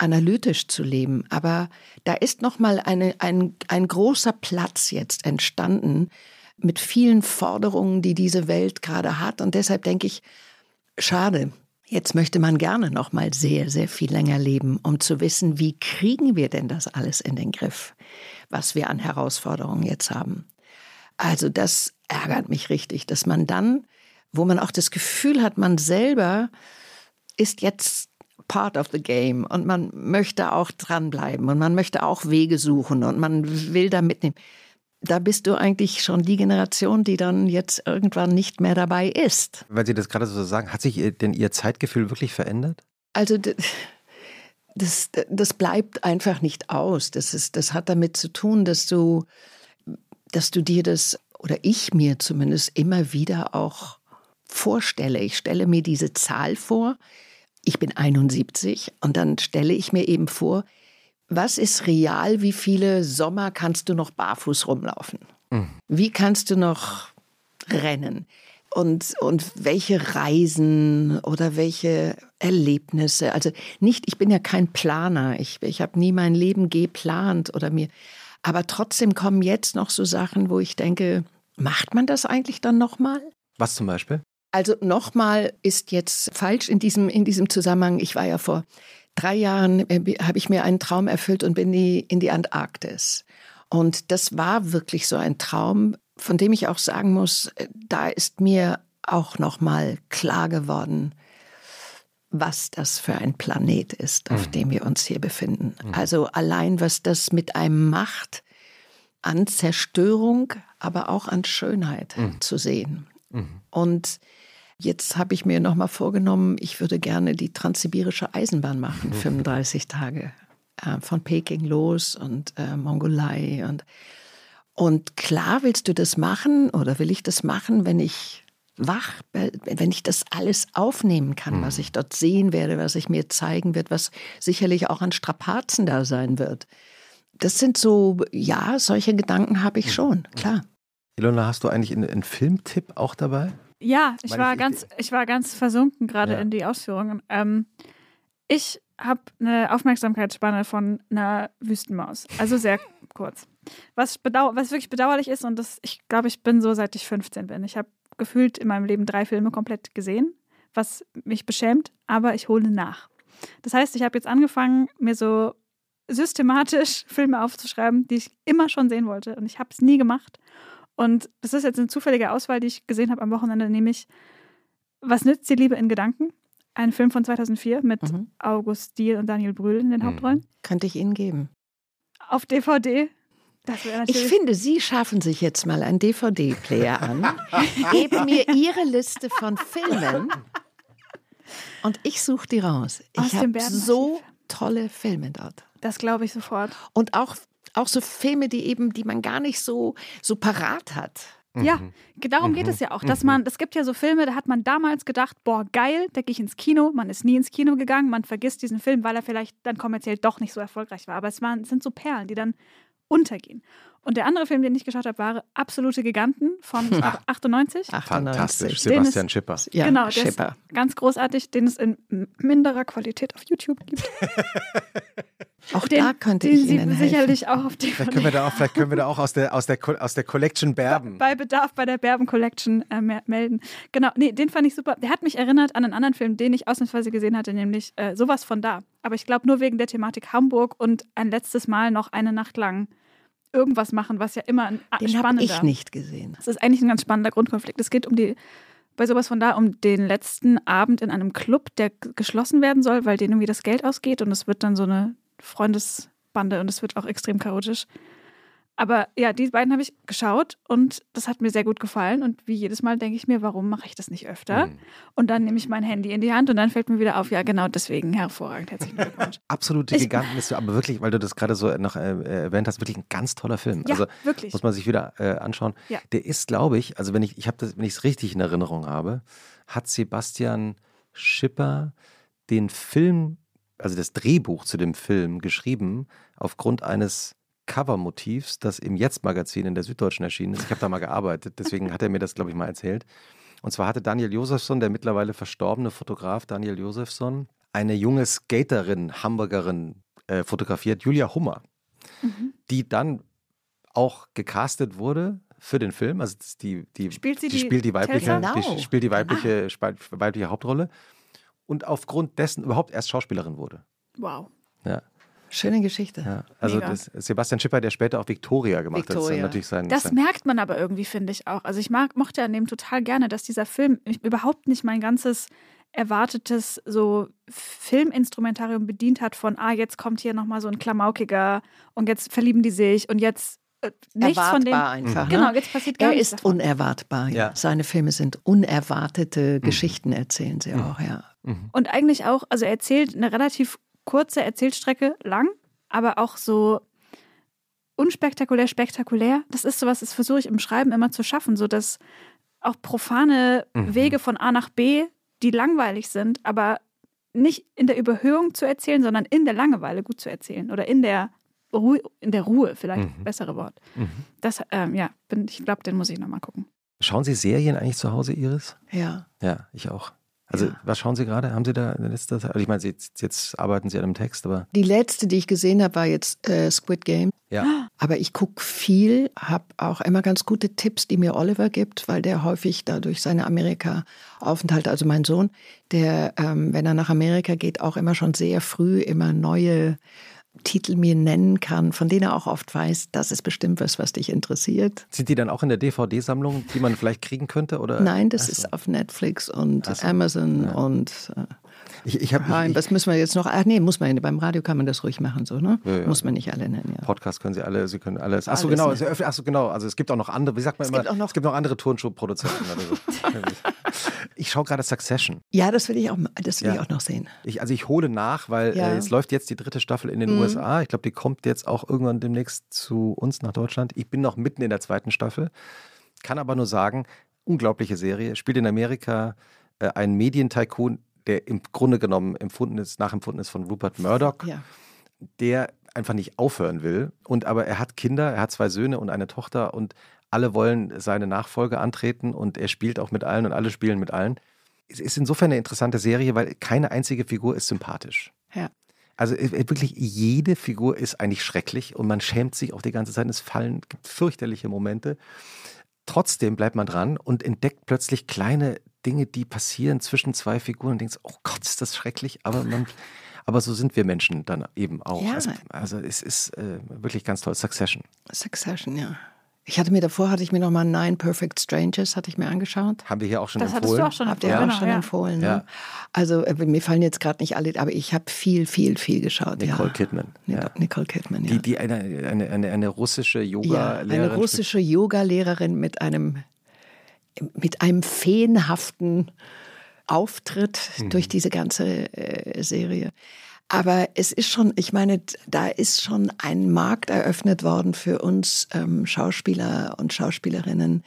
analytisch zu leben. Aber da ist nochmal eine, ein, ein großer Platz jetzt entstanden mit vielen Forderungen, die diese Welt gerade hat. Und deshalb denke ich, schade. Jetzt möchte man gerne noch mal sehr, sehr viel länger leben, um zu wissen, wie kriegen wir denn das alles in den Griff, was wir an Herausforderungen jetzt haben. Also das ärgert mich richtig, dass man dann, wo man auch das Gefühl hat, man selber ist jetzt part of the game und man möchte auch dranbleiben und man möchte auch Wege suchen und man will da mitnehmen. Da bist du eigentlich schon die Generation, die dann jetzt irgendwann nicht mehr dabei ist. Weil Sie das gerade so sagen, hat sich denn Ihr Zeitgefühl wirklich verändert? Also das, das bleibt einfach nicht aus. Das, ist, das hat damit zu tun, dass du, dass du dir das, oder ich mir zumindest immer wieder auch vorstelle. Ich stelle mir diese Zahl vor, ich bin 71 und dann stelle ich mir eben vor, was ist real, wie viele Sommer kannst du noch barfuß rumlaufen? Mhm. Wie kannst du noch rennen? Und, und welche Reisen oder welche Erlebnisse? Also nicht, ich bin ja kein Planer. Ich, ich habe nie mein Leben geplant oder mir. Aber trotzdem kommen jetzt noch so Sachen, wo ich denke, macht man das eigentlich dann nochmal? Was zum Beispiel? Also nochmal ist jetzt falsch in diesem, in diesem Zusammenhang. Ich war ja vor drei Jahren, äh, habe ich mir einen Traum erfüllt und bin die, in die Antarktis. Und das war wirklich so ein Traum, von dem ich auch sagen muss, äh, da ist mir auch nochmal klar geworden, was das für ein Planet ist, auf mhm. dem wir uns hier befinden. Mhm. Also allein, was das mit einem macht, an Zerstörung, aber auch an Schönheit mhm. zu sehen. Mhm. Und jetzt habe ich mir nochmal vorgenommen, ich würde gerne die transsibirische Eisenbahn machen, 35 mhm. Tage. Äh, von Peking los und äh, Mongolei. Und, und klar willst du das machen oder will ich das machen, wenn ich wach, wenn ich das alles aufnehmen kann, mhm. was ich dort sehen werde, was ich mir zeigen wird, was sicherlich auch an Strapazen da sein wird. Das sind so, ja, solche Gedanken habe ich mhm. schon, klar. Ilona, hast du eigentlich einen, einen Filmtipp auch dabei? Ja, ich war, ganz, ich war ganz versunken gerade ja. in die Ausführungen. Ähm, ich habe eine Aufmerksamkeitsspanne von einer Wüstenmaus. Also sehr kurz. Was, bedau was wirklich bedauerlich ist, und das, ich glaube, ich bin so, seit ich 15 bin. Ich habe gefühlt in meinem Leben drei Filme komplett gesehen, was mich beschämt, aber ich hole nach. Das heißt, ich habe jetzt angefangen, mir so systematisch Filme aufzuschreiben, die ich immer schon sehen wollte. Und ich habe es nie gemacht. Und das ist jetzt eine zufällige Auswahl, die ich gesehen habe am Wochenende, nämlich Was nützt die Liebe in Gedanken? Ein Film von 2004 mit mhm. August Diel und Daniel Brühl in den mhm. Hauptrollen. Könnte ich Ihnen geben. Auf DVD. ich finde, Sie schaffen sich jetzt mal einen DVD-Player an, geben mir Ihre Liste von Filmen und ich suche die raus. Ich habe so tolle Filme dort. Das glaube ich sofort. Und auch, auch so Filme, die eben, die man gar nicht so, so parat hat. Ja, mhm. darum geht mhm. es ja auch, dass mhm. man, es gibt ja so Filme, da hat man damals gedacht, boah, geil, da gehe ich ins Kino. Man ist nie ins Kino gegangen, man vergisst diesen Film, weil er vielleicht dann kommerziell doch nicht so erfolgreich war. Aber es, waren, es sind so Perlen, die dann untergehen. Und der andere Film, den ich geschaut habe, war Absolute Giganten von 98. Fantastisch, Sebastian es, Schipper. Ja, genau, Schipper. ist ganz großartig, den es in minderer Qualität auf YouTube gibt. auch den, da könnte ich den Ihnen sicherlich auch auf die vielleicht können wir da auch Vielleicht können wir da auch aus der, aus der, aus der Collection Berben. Bei Bedarf bei der Berben Collection äh, melden. Genau, nee, den fand ich super. Der hat mich erinnert an einen anderen Film, den ich ausnahmsweise gesehen hatte, nämlich äh, sowas von da. Aber ich glaube nur wegen der Thematik Hamburg und ein letztes Mal noch eine Nacht lang irgendwas machen, was ja immer ein Den spannender. Den habe ich nicht gesehen. Das ist eigentlich ein ganz spannender Grundkonflikt. Es geht um die bei sowas von da um den letzten Abend in einem Club, der geschlossen werden soll, weil denen irgendwie das Geld ausgeht und es wird dann so eine Freundesbande und es wird auch extrem chaotisch. Aber ja, die beiden habe ich geschaut und das hat mir sehr gut gefallen. Und wie jedes Mal denke ich mir, warum mache ich das nicht öfter? Mhm. Und dann nehme ich mein Handy in die Hand und dann fällt mir wieder auf, ja, genau deswegen hervorragend. Herzlichen Glückwunsch. Absolute Giganten ist aber wirklich, weil du das gerade so noch äh, erwähnt hast, wirklich ein ganz toller Film. Ja, also wirklich. muss man sich wieder äh, anschauen. Ja. Der ist, glaube ich, also wenn ich, ich habe das, wenn ich es richtig in Erinnerung habe, hat Sebastian Schipper den Film, also das Drehbuch zu dem Film geschrieben aufgrund eines Covermotivs, das im Jetzt-Magazin in der Süddeutschen erschienen ist. Ich habe da mal gearbeitet, deswegen hat er mir das, glaube ich, mal erzählt. Und zwar hatte Daniel Josefsson, der mittlerweile verstorbene Fotograf Daniel Josefsson, eine junge Skaterin, Hamburgerin äh, fotografiert, Julia Hummer, mhm. die dann auch gecastet wurde für den Film. Also die, die, spielt die, die spielt die weibliche, genau. die spielt die weibliche, ah. weibliche Hauptrolle und aufgrund dessen überhaupt erst Schauspielerin wurde. Wow. Ja. Schöne Geschichte. Ja, also das, Sebastian Schipper, der später auch Victoria gemacht Victoria. hat. Natürlich sein, das sein merkt man aber irgendwie, finde ich auch. Also ich mag, mochte an dem total gerne, dass dieser Film überhaupt nicht mein ganzes erwartetes so Filminstrumentarium bedient hat von, ah, jetzt kommt hier nochmal so ein Klamaukiger und jetzt verlieben die sich und jetzt äh, nichts Erwartbar von dem. einfach. Genau, ne? jetzt passiert gar er nichts. Er ist davon. unerwartbar. Ja. Seine Filme sind unerwartete mhm. Geschichten, erzählen sie mhm. auch, ja. Mhm. Und eigentlich auch, also er erzählt eine relativ kurze Erzählstrecke lang, aber auch so unspektakulär, spektakulär. Das ist sowas, das versuche ich im Schreiben immer zu schaffen, so dass auch profane mhm. Wege von A nach B, die langweilig sind, aber nicht in der Überhöhung zu erzählen, sondern in der Langeweile gut zu erzählen oder in der Ruhe, in der Ruhe vielleicht, mhm. bessere Wort. Mhm. Das, ähm, ja, bin, ich glaube, den muss ich nochmal gucken. Schauen Sie Serien eigentlich zu Hause, Iris? Ja. Ja, ich auch. Also ja. was schauen Sie gerade? Haben Sie da in letzter Zeit? Also ich meine, jetzt, jetzt, arbeiten Sie an einem Text, aber. Die letzte, die ich gesehen habe, war jetzt äh, Squid Game. Ja. Aber ich gucke viel, habe auch immer ganz gute Tipps, die mir Oliver gibt, weil der häufig dadurch seine Amerika-Aufenthalte, also mein Sohn, der, ähm, wenn er nach Amerika geht, auch immer schon sehr früh immer neue Titel mir nennen kann, von denen er auch oft weiß, das ist bestimmt was, was dich interessiert. Sind die dann auch in der DVD-Sammlung, die man vielleicht kriegen könnte? Oder? Nein, das so. ist auf Netflix und so. Amazon ja. und. Äh, Ich, ich hab, ich, was müssen wir jetzt noch? Ach nee, muss man beim Radio kann man das ruhig machen, so, ne? Ja, ja. Muss man nicht alle nennen, ja. Podcast können Sie alle, Sie können alles. Achso, Alles, genau, ne? Öffnen- Achso, genau. Also es gibt auch noch andere, wie sagt man Es immer, gibt auch noch- es gibt noch andere Turnschuhproduzenten so. ich schaue gerade Succession. Ja, das will ich auch, das will Ja. ich auch noch sehen. Ich, also ich hole nach, weil. Mhm. äh, es läuft jetzt die dritte Staffel in den USA. Ich glaube, die kommt jetzt auch irgendwann demnächst zu uns nach Deutschland. Ich bin noch mitten in der zweiten Staffel, kann aber nur sagen, unglaubliche Serie. Spielt in Amerika äh, ein Medientycoon, der im Grunde genommen empfunden ist, nachempfunden ist von Rupert Murdoch, Ja. der einfach nicht aufhören will. Und aber er hat Kinder, er hat zwei Söhne und eine Tochter und alle wollen seine Nachfolge antreten und er spielt auch mit allen und alle spielen mit allen. Es ist insofern eine interessante Serie, weil keine einzige Figur ist sympathisch. Ja. Also äh, wirklich jede Figur ist eigentlich schrecklich und man schämt sich auch die ganze Zeit. Es fallen gibt fürchterliche Momente. Trotzdem bleibt man dran und entdeckt plötzlich kleine Dinge, die passieren zwischen zwei Figuren und denkt, oh Gott, ist das schrecklich. Aber man, aber so sind wir Menschen dann eben auch. Ja. Also, also es ist äh, wirklich ganz toll. Succession. Succession, ja. Ich hatte mir davor, hatte ich mir noch mal Nine Perfect Strangers, hatte ich mir angeschaut. Haben wir hier auch schon Das hattest empfohlen. du auch schon Habt ihr empfohlen, auch schon ja. empfohlen. Ne? Ja. Also äh, mir fallen jetzt gerade nicht alle, aber ich habe viel, viel, viel geschaut. Nicole ja. Kidman. Nic- Ja. Nicole Kidman, ja. Die, die eine, eine, eine, eine russische ja, Yoga-Lehrerin. eine russische Yoga-Lehrerin mit einem, mit einem feenhaften Auftritt Mhm. durch diese ganze äh, Serie. Aber es ist schon, ich meine, da ist schon ein Markt eröffnet worden für uns ähm, Schauspieler und Schauspielerinnen.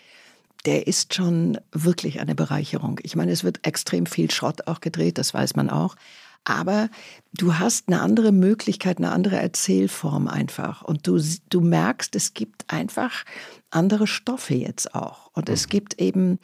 Der ist schon wirklich eine Bereicherung. Ich meine, es wird extrem viel Schrott auch gedreht, das weiß man auch. Aber du hast eine andere Möglichkeit, eine andere Erzählform einfach. Und du, du merkst, es gibt einfach andere Stoffe jetzt auch. Und es gibt eben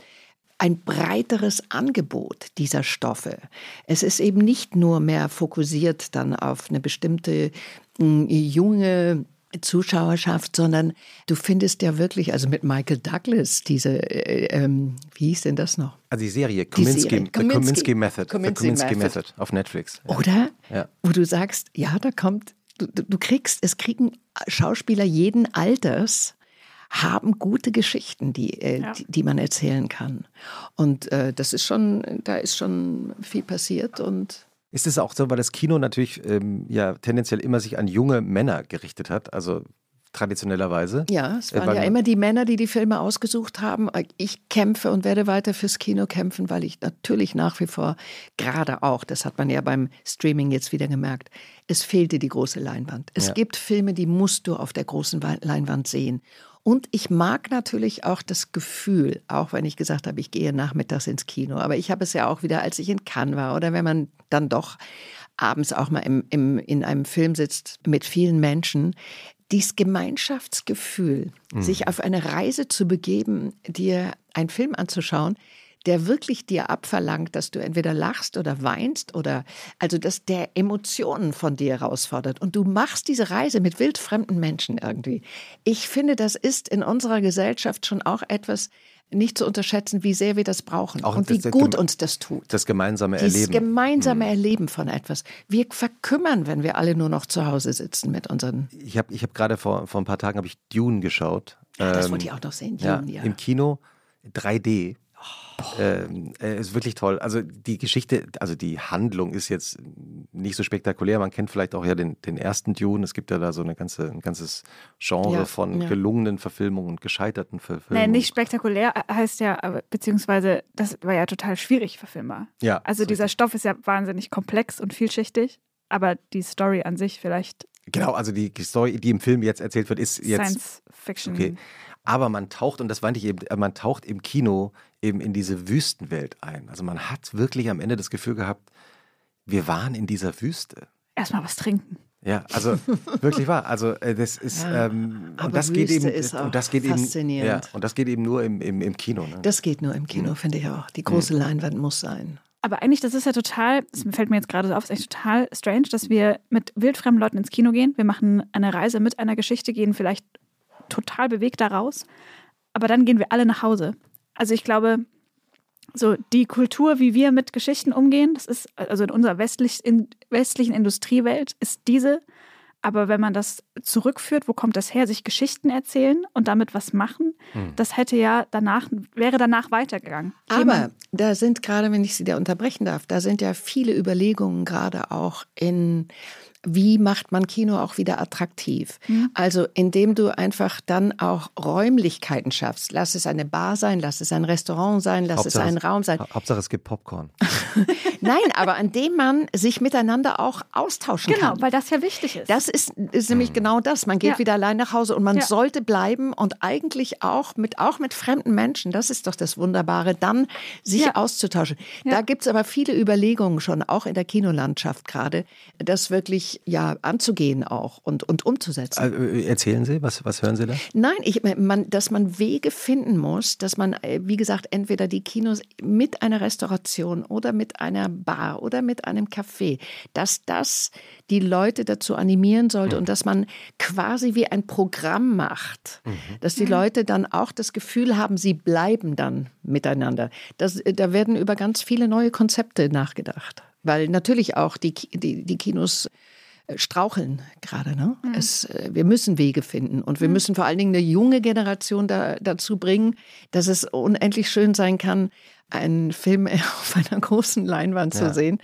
ein breiteres Angebot dieser Stoffe. Es ist eben nicht nur mehr fokussiert dann auf eine bestimmte mh, junge Zuschauerschaft, sondern du findest ja wirklich, also mit Michael Douglas, diese, äh, ähm, wie hieß denn das noch? Also die Serie Kominsky, Serie. The Kominsky. Kominsky Method. Kominsky Kominsky Method. Method auf Netflix. Ja. Oder? Ja. Wo du sagst, ja, da kommt, du du kriegst, es kriegen Schauspieler jeden Alters, haben gute Geschichten, die, äh, Ja. die, die man erzählen kann. Und äh, das ist schon, da ist schon viel passiert und Ist es auch so, weil das Kino natürlich ähm, ja tendenziell immer sich an junge Männer gerichtet hat, also traditionellerweise? ja, es Äh, waren weil- ja immer die Männer, die die Filme ausgesucht haben. Ich kämpfe und werde weiter fürs Kino kämpfen, weil ich natürlich nach wie vor, gerade auch, das hat man ja beim Streaming jetzt wieder gemerkt, es fehlte die große Leinwand. Es Ja. gibt Filme, die musst du auf der großen Leinwand sehen. Und ich mag natürlich auch das Gefühl, auch wenn ich gesagt habe, ich gehe nachmittags ins Kino, aber ich habe es ja auch wieder, als ich in Cannes war oder wenn man dann doch abends auch mal im, im, in einem Film sitzt mit vielen Menschen, dieses Gemeinschaftsgefühl, sich auf eine Reise zu begeben, dir einen Film anzuschauen, der wirklich dir abverlangt, dass du entweder lachst oder weinst oder also dass der Emotionen von dir herausfordert und du machst diese Reise mit wildfremden Menschen irgendwie. Ich finde, das ist in unserer Gesellschaft schon auch etwas nicht zu unterschätzen, wie sehr wir das brauchen Auch und das- wie das gut uns das tut. Das gemeinsame Dieses Erleben. Mhm. gemeinsame Erleben von etwas. Wir verkümmern, wenn wir alle nur noch zu Hause sitzen mit unseren. Ich habe ich hab gerade vor, vor ein paar Tagen ich Dune geschaut. Ja, das Ähm, wollte ich auch noch sehen. ja, Dune, ja. Im Kino 3D. Ähm, äh, ist wirklich toll. Also die Geschichte, also die Handlung ist jetzt nicht so spektakulär. Man kennt vielleicht auch ja den, den ersten Dune. Es gibt ja da so eine ganze, ein ganzes Genre Ja, von ja. gelungenen Verfilmungen und gescheiterten Verfilmungen. Nein, nicht spektakulär äh, heißt ja, beziehungsweise das war ja total schwierig verfilmbar. Ja, Also dieser richtig. Stoff ist ja wahnsinnig komplex und vielschichtig, aber die Story an sich vielleicht Genau, also die Story, die im Film jetzt erzählt wird, ist jetzt Science Fiction. Okay. Aber man taucht, und das meinte ich eben, äh, man taucht im Kino eben in diese Wüstenwelt ein. Also man hat wirklich am Ende das Gefühl gehabt, wir waren in dieser Wüste. Erstmal was trinken. Ja, also wirklich wahr. Also äh, das ist Ja, ähm, und das geht eben ist auch und das geht eben ja, faszinierend. und das geht eben nur im, im, im Kino. Ne? Das geht nur im Kino, finde ich auch. Die große Leinwand muss sein. Aber eigentlich, das ist ja total, das fällt mir jetzt gerade so auf, ist eigentlich total strange, dass wir mit wildfremden Leuten ins Kino gehen. Wir machen eine Reise mit einer Geschichte, gehen vielleicht total bewegt da raus, aber dann gehen wir alle nach Hause. Also ich glaube, so die Kultur, wie wir mit Geschichten umgehen, das ist, also in unserer westlich, in, westlichen Industriewelt, ist diese, Aber wenn man das zurückführt, wo kommt das her? Sich Geschichten erzählen und damit was machen, Hm. das hätte ja danach, wäre danach weitergegangen. Aber da sind gerade, wenn ich Sie da unterbrechen darf, da sind ja viele Überlegungen gerade auch in, wie macht man Kino auch wieder attraktiv? Also indem du einfach dann auch Räumlichkeiten schaffst. Lass es eine Bar sein, lass es ein Restaurant sein, lass es ein Raum sein. Ha- Hauptsache es gibt Popcorn. Nein, aber an dem man sich miteinander auch austauschen Genau, kann. weil das ja wichtig ist. Das ist, ist nämlich genau das. Man geht Ja. wieder allein nach Hause und man Ja. sollte bleiben und eigentlich auch mit, auch mit fremden Menschen, das ist doch das Wunderbare, dann sich Ja. auszutauschen. Da gibt's aber viele Überlegungen schon, auch in der Kinolandschaft gerade, das wirklich ja anzugehen auch und, und umzusetzen. Äh, erzählen Sie, was, was hören Sie da? Nein, ich, man, dass man Wege finden muss, dass man, äh, wie gesagt, entweder die Kinos mit einer Restauration oder mit einer Bar oder mit einem Café, dass das die Leute dazu animieren sollte und dass man quasi wie ein Programm macht, dass die Leute dann auch das Gefühl haben, sie bleiben dann miteinander. Das, äh, da werden über ganz viele neue Konzepte nachgedacht, weil natürlich auch die, die, die Kinos äh, straucheln gerade. Ne? Es, äh, wir müssen Wege finden und wir müssen vor allen Dingen eine junge Generation da, dazu bringen, dass es unendlich schön sein kann, einen Film auf einer großen Leinwand Ja. zu sehen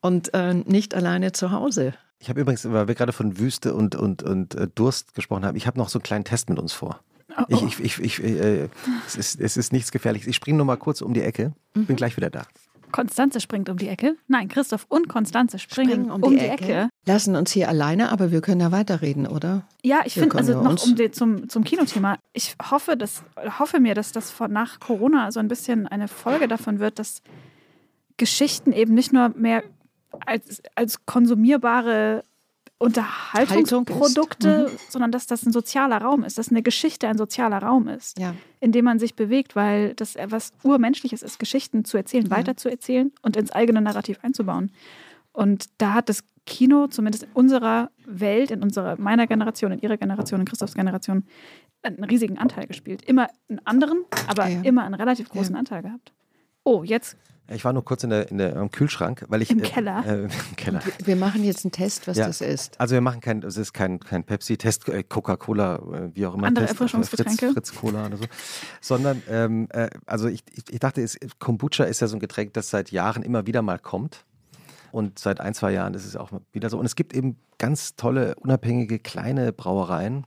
und äh, nicht alleine zu Hause. Ich habe übrigens, weil wir gerade von Wüste und, und, und äh, Durst gesprochen haben, ich habe noch so einen kleinen Test mit uns vor. Oh, Ich, ich, ich, ich, äh, es, ist, es ist nichts Gefährliches. Ich springe nur mal kurz um die Ecke. Mhm. Bin gleich wieder da. Konstanze springt um die Ecke. Nein, Christoph und Konstanze springen, um, die, Ecke. Lassen uns hier alleine, aber wir können ja weiterreden, oder? Ja, ich finde, also noch um die, zum, zum Kinothema, ich hoffe, dass, hoffe mir, dass das von nach Corona so ein bisschen eine Folge davon wird, dass Geschichten eben nicht nur mehr als, als konsumierbare Unterhaltungsprodukte, sondern dass das ein sozialer Raum ist, dass eine Geschichte ein sozialer Raum ist, Ja. in dem man sich bewegt, weil das etwas Urmenschliches ist, Geschichten zu erzählen, weiterzuerzählen und ins eigene Narrativ einzubauen. Und da hat das Kino, zumindest in unserer Welt, in unserer, meiner Generation, in ihrer Generation, in Christophs Generation, einen riesigen Anteil gespielt. Immer einen anderen, aber Ja. immer einen relativ großen Anteil gehabt. Oh, jetzt Ich war nur kurz in der, in der, im Kühlschrank, weil ich. Im äh, Keller? Äh, Im Keller. Wir machen jetzt einen Test, was Ja. das ist. Also wir machen kein, es ist kein, kein Pepsi-Test, äh, Coca-Cola, äh, wie auch immer. Andere Test, äh, Erfrischungsgetränke. Fritz, Fritz Cola oder so. Sondern, ähm, äh, also ich, ich, ich dachte, es, Kombucha ist ja so ein Getränk, das seit Jahren immer wieder mal kommt. Und seit ein, zwei Jahren ist es auch wieder so. Und es gibt eben ganz tolle, unabhängige, kleine Brauereien,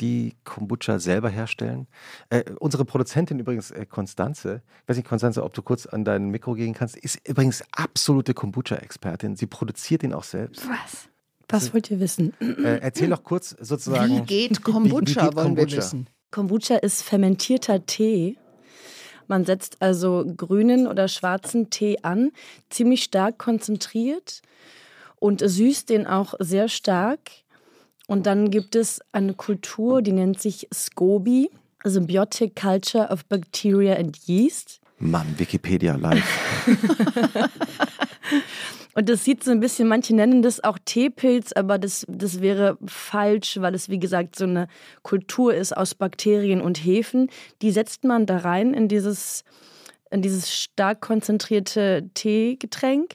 die Kombucha selber herstellen. Äh, unsere Produzentin übrigens, äh, Konstanze, ich weiß nicht, Konstanze, ob du kurz an dein Mikro gehen kannst, ist übrigens absolute Kombucha-Expertin. Sie produziert ihn auch selbst. was? Was wollt ihr wissen? Äh, erzähl doch kurz sozusagen. Wie geht Wie- wie Kombucha, geht wollen wir Kombucha? wissen. Kombucha ist fermentierter Tee. Man setzt also grünen oder schwarzen Tee an, ziemlich stark konzentriert und süßt den auch sehr stark. Und dann gibt es eine Kultur, die nennt sich SCOBY, Symbiotic Culture of Bacteria and Yeast. Mann, Wikipedia live. Und das sieht so ein bisschen, manche nennen das auch Teepilz, aber das, das wäre falsch, weil es, wie gesagt, so eine Kultur ist aus Bakterien und Hefen. Die setzt man da rein in dieses, in dieses stark konzentrierte Teegetränk.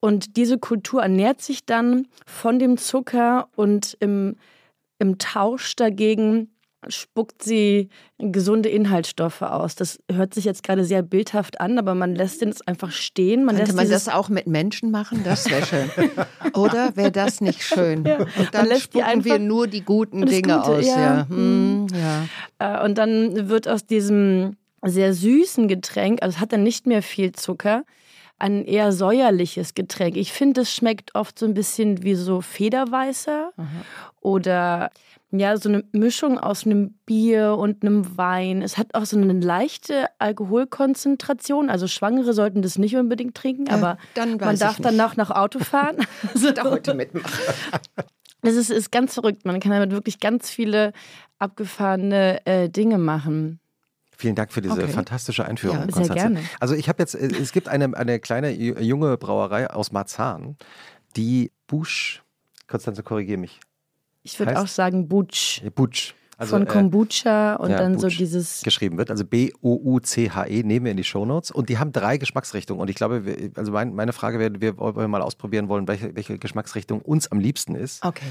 Und diese Kultur ernährt sich dann von dem Zucker und im, im Tausch dagegen spuckt sie gesunde Inhaltsstoffe aus. Das hört sich jetzt gerade sehr bildhaft an, aber man lässt den einfach stehen. Man Könnte lässt man das auch mit Menschen machen? Das wäre schön. Oder wäre das nicht schön? Und Man dann spucken wir nur die guten Dinge Gute, aus. ja. Ja. Hm, ja. Äh, Und dann wird aus diesem sehr süßen Getränk, also es hat dann nicht mehr viel Zucker, ein eher säuerliches Getränk. Ich finde, es schmeckt oft so ein bisschen wie so Federweißer oder ja, so eine Mischung aus einem Bier und einem Wein. Es hat auch so eine leichte Alkoholkonzentration. Also Schwangere sollten das nicht unbedingt trinken, Ja, aber man darf nicht. danach noch Auto fahren. Also da heute mitmachen. Es ist, ist ganz verrückt. Man kann damit wirklich ganz viele abgefahrene äh, Dinge machen. Vielen Dank für diese Okay. fantastische Einführung, Ja, sehr gerne. Also ich habe jetzt, äh, es gibt eine, eine kleine ju- junge Brauerei aus Marzahn, die Busch, Konstanze, korrigiere mich, Ich würde auch sagen Butch. äh, Butsch, Also, Von äh, Kombucha und ja, dann so Butch dieses. geschrieben wird. Also B-O-U-C-H-E nehmen wir in die Shownotes. Und die haben drei Geschmacksrichtungen. Und ich glaube, wir, also mein, meine Frage wäre, wir wollen mal ausprobieren wollen, welche, welche Geschmacksrichtung uns am liebsten ist. Okay.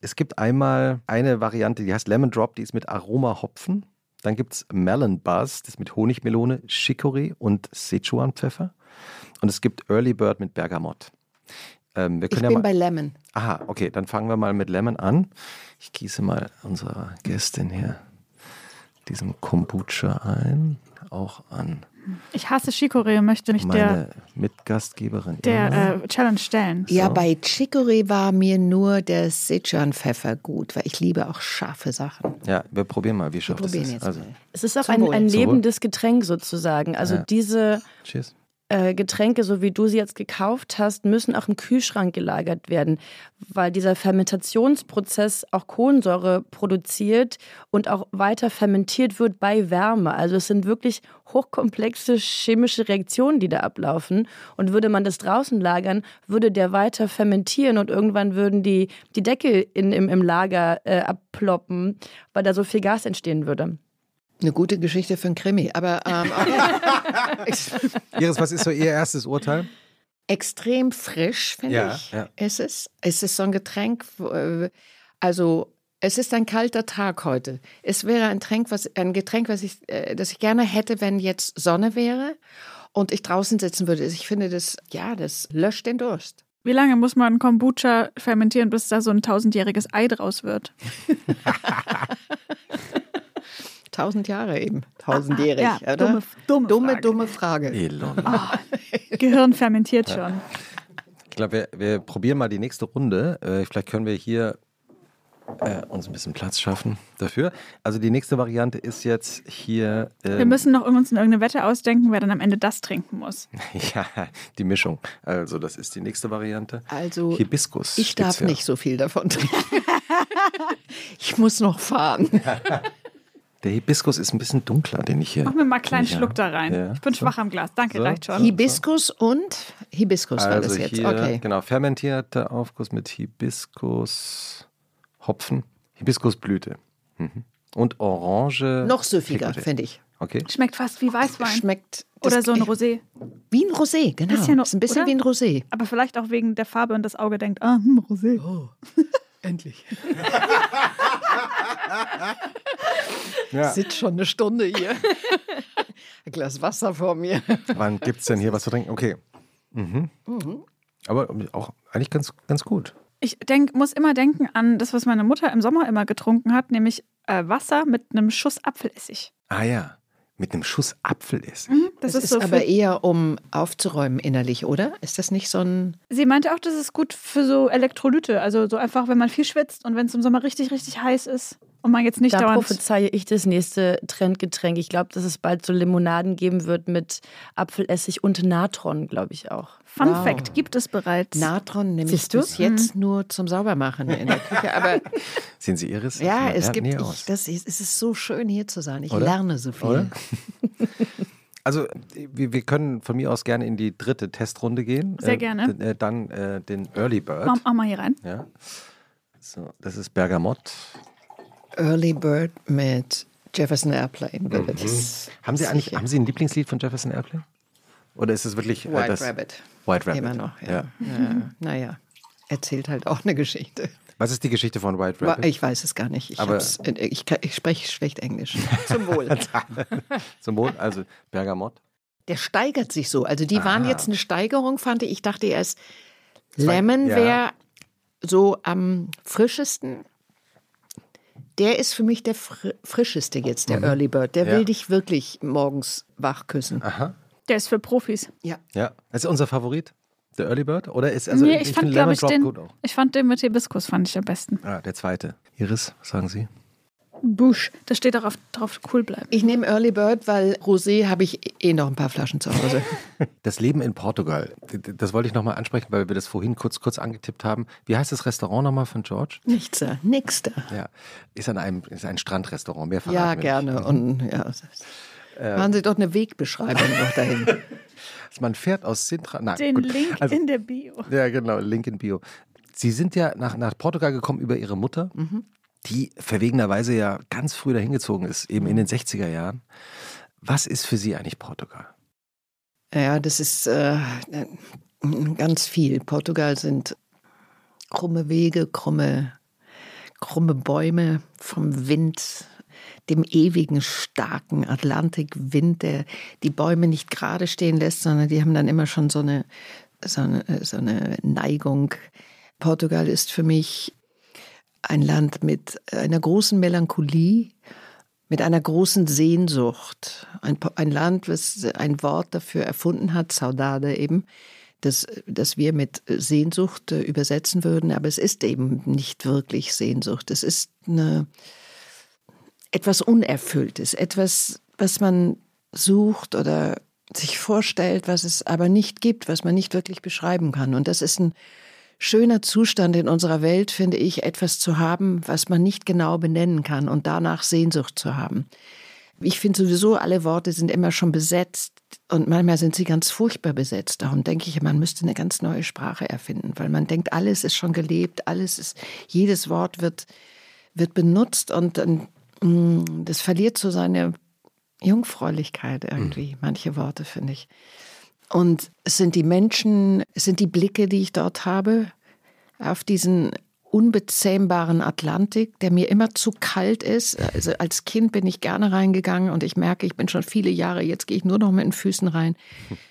Es gibt einmal eine Variante, die heißt Lemon Drop, die ist mit Aroma-Hopfen. Dann gibt es Melon Buzz, das ist mit Honigmelone, Chicorée und Sichuan-Pfeffer. Und es gibt Early Bird mit Bergamott. Ähm, wir Ich ja bin mal, bei Lemon. aha, okay, dann fangen wir mal mit Lemon an. Ich gieße mal unserer Gästin hier diesen Kombucha ein, auch an Ich hasse Chicorée und möchte mich der, meine Mitgastgeberin. Irma. der äh, Challenge stellen. Ja, bei Chicory war mir nur der Sichuan-Pfeffer gut, weil ich liebe auch scharfe Sachen. ja, wir probieren mal, wie Wir scharf das probieren ist. jetzt Also, mal. Es ist auch Zum ein, ein lebendes Getränk sozusagen. Also Ja. diese cheers. Äh, Getränke, so wie du sie jetzt gekauft hast, müssen auch im Kühlschrank gelagert werden, weil dieser Fermentationsprozess auch Kohlensäure produziert und auch weiter fermentiert wird bei Wärme. Also es sind wirklich hochkomplexe chemische Reaktionen, die da ablaufen. Und würde man das draußen lagern, würde der weiter fermentieren und irgendwann würden die, die Deckel in, im, im Lager äh, abploppen, weil da so viel Gas entstehen würde. Eine gute Geschichte für ein Krimi, aber ähm, Iris, was ist so Ihr erstes Urteil? extrem frisch, finde Ja, ich, ja. ist es. Es ist so ein Getränk, äh, also es ist ein kalter Tag heute. Es wäre ein Getränk, was, ein Getränk, was ich, äh, das ich gerne hätte, wenn jetzt Sonne wäre und ich draußen sitzen würde. Ich finde, das, ja, das löscht den Durst. Wie lange muss man Kombucha fermentieren, bis da so ein tausendjähriges Ei draus wird? Tausend Jahre eben. Tausendjährig, ja, oder? dumme, dumme, dumme, Frage. dumme Frage. Elon. Gehirn fermentiert schon. Ich glaube, wir, wir probieren mal die nächste Runde. Äh, vielleicht können wir hier äh, uns ein bisschen Platz schaffen dafür. Also die nächste Variante ist jetzt hier. ähm, Wir müssen noch uns irgendeine Wette ausdenken, wer dann am Ende das trinken muss. ja, die Mischung. Also das ist die nächste Variante. Also, Hibiskus. ich darf ja. nicht so viel davon trinken. ich muss noch fahren. Der Hibiskus ist ein bisschen dunkler, den ich hier. Mach mir mal einen kleinen Schluck da rein. Ja. Ich bin So. schwach am Glas. Danke, So. reicht schon. Hibiskus und Hibiskus war Also das jetzt. hier, okay. genau, fermentierter Aufguss mit Hibiskus, Hopfen, Hibiskusblüte mhm. und Orange. Noch süffiger, finde ich. Okay. Schmeckt fast wie Weißwein. Schmeckt Oder so ein Rosé. Wie ein Rosé, genau. Bisschen, ist ein bisschen oder? wie ein Rosé. Aber vielleicht auch wegen der Farbe und das Auge denkt, ah, hm, Rosé. Endlich. Ja. Sitzt schon eine Stunde hier. ein Glas Wasser vor mir. Wann gibt es denn hier was zu trinken? Okay. Mhm. Aber auch eigentlich ganz, ganz gut. Ich denk, muss immer denken an das, was meine Mutter im Sommer immer getrunken hat, nämlich äh, Wasser mit einem Schuss Apfelessig. Ah ja, mit einem Schuss Apfelessig. Das, Das ist, ist, so aber eher, um aufzuräumen innerlich, oder? Ist das nicht so ein. Sie meinte auch, das ist gut für so Elektrolyte. Also so einfach, wenn man viel schwitzt und wenn es im Sommer richtig, richtig heiß ist und man jetzt nicht Da dauernd. prophezeie ich das nächste Trendgetränk. Ich glaube, dass es bald so Limonaden geben wird mit Apfelessig und Natron, glaube ich auch. Fun Wow. Fact gibt es bereits. Natron nehme ich Siehst bis jetzt nur zum Saubermachen in der Küche. Aber Sehen Sie Iris? ja, es gibt. Ich, das ist, es ist so schön, hier zu sein. Ich Oder? lerne so viel. Oder? Also, wir, wir können von mir aus gerne in die dritte Testrunde gehen. Sehr Äh, gerne. Äh, dann äh, den Early Bird. Mach, mach mal hier rein. Ja. So, das ist Bergamott. Early Bird mit Jefferson Airplane. Das Haben Sie eigentlich sicher. haben Sie ein Lieblingslied von Jefferson Airplane? Oder ist es wirklich äh, White das Rabbit. White Rabbit? Immer noch, ja. ja. ja. Naja, erzählt halt auch eine Geschichte. Was ist die Geschichte von White Rabbit? Ich weiß es gar nicht. Ich, ich, ich spreche schlecht Englisch. Zum Wohl. Zum Wohl, also Bergamott. Der steigert sich so. Also die waren Ah. jetzt eine Steigerung, fand ich. Ich dachte erst, Lemon ja. wäre so am frischesten. Der ist für mich der fr frischeste jetzt, der Early Bird. Der Mhm. Ja. will dich wirklich morgens wach küssen. Aha. Der ist für Profis. Ja. Ja. Das ist unser Favorit, der Early Bird? Oder ist also nee, ich, fand, finde glaube ich, den, gut auch. ich fand den mit Hibiskus fand ich am besten. Ah, der zweite. Iris, was sagen Sie? Busch. Das steht darauf drauf, cool bleiben. Ich nehme Early Bird, weil Rosé habe ich eh noch ein paar Flaschen zu Hause. Das Leben in Portugal, das wollte ich nochmal ansprechen, weil wir das vorhin kurz, kurz angetippt haben. Wie heißt das Restaurant nochmal von George? Nichts da, nix da. Ja, ist an einem ist ein Strandrestaurant. Mehr Ja, nicht. gerne. Und ja, das- machen Sie doch eine Wegbeschreibung noch dahin. Man fährt aus Sintra. Nein, Den gut. Link Also- in der Bio. Ja, genau, Link in Bio. Sie sind ja nach, nach Portugal gekommen über Ihre Mutter. Mhm. Die verwegenerweise ja ganz früh dahin gezogen ist, eben in den 60er Jahren. Was ist für Sie eigentlich Portugal? Ja, das ist äh, ganz viel. Portugal sind krumme Wege, krumme, krumme Bäume vom Wind, dem ewigen, starken Atlantikwind, der die Bäume nicht gerade stehen lässt, sondern die haben dann immer schon so eine, so eine, so eine Neigung. Portugal ist für mich ein Land mit einer großen Melancholie, mit einer großen Sehnsucht. Ein, ein Land, was ein Wort dafür erfunden hat, Saudade eben, das, das wir mit Sehnsucht äh, übersetzen würden, aber es ist eben nicht wirklich Sehnsucht. Es ist eine, etwas Unerfülltes, etwas, was man sucht oder sich vorstellt, was es aber nicht gibt, was man nicht wirklich beschreiben kann. Und das ist ein schöner Zustand in unserer Welt, finde ich, etwas zu haben, was man nicht genau benennen kann und danach Sehnsucht zu haben. Ich finde sowieso, alle Worte sind immer schon besetzt und manchmal sind sie ganz furchtbar besetzt. Darum denke ich, man müsste eine ganz neue Sprache erfinden, weil man denkt, alles ist schon gelebt, alles ist, jedes Wort wird, wird benutzt und dann, mm, das verliert so seine Jungfräulichkeit irgendwie, mhm. manche Worte, finde ich. Und es sind die Menschen, es sind die Blicke, die ich dort habe, auf diesen unbezähmbaren Atlantik, der mir immer zu kalt ist. Also als Kind bin ich gerne reingegangen und ich merke, ich bin schon viele Jahre, jetzt gehe ich nur noch mit den Füßen rein.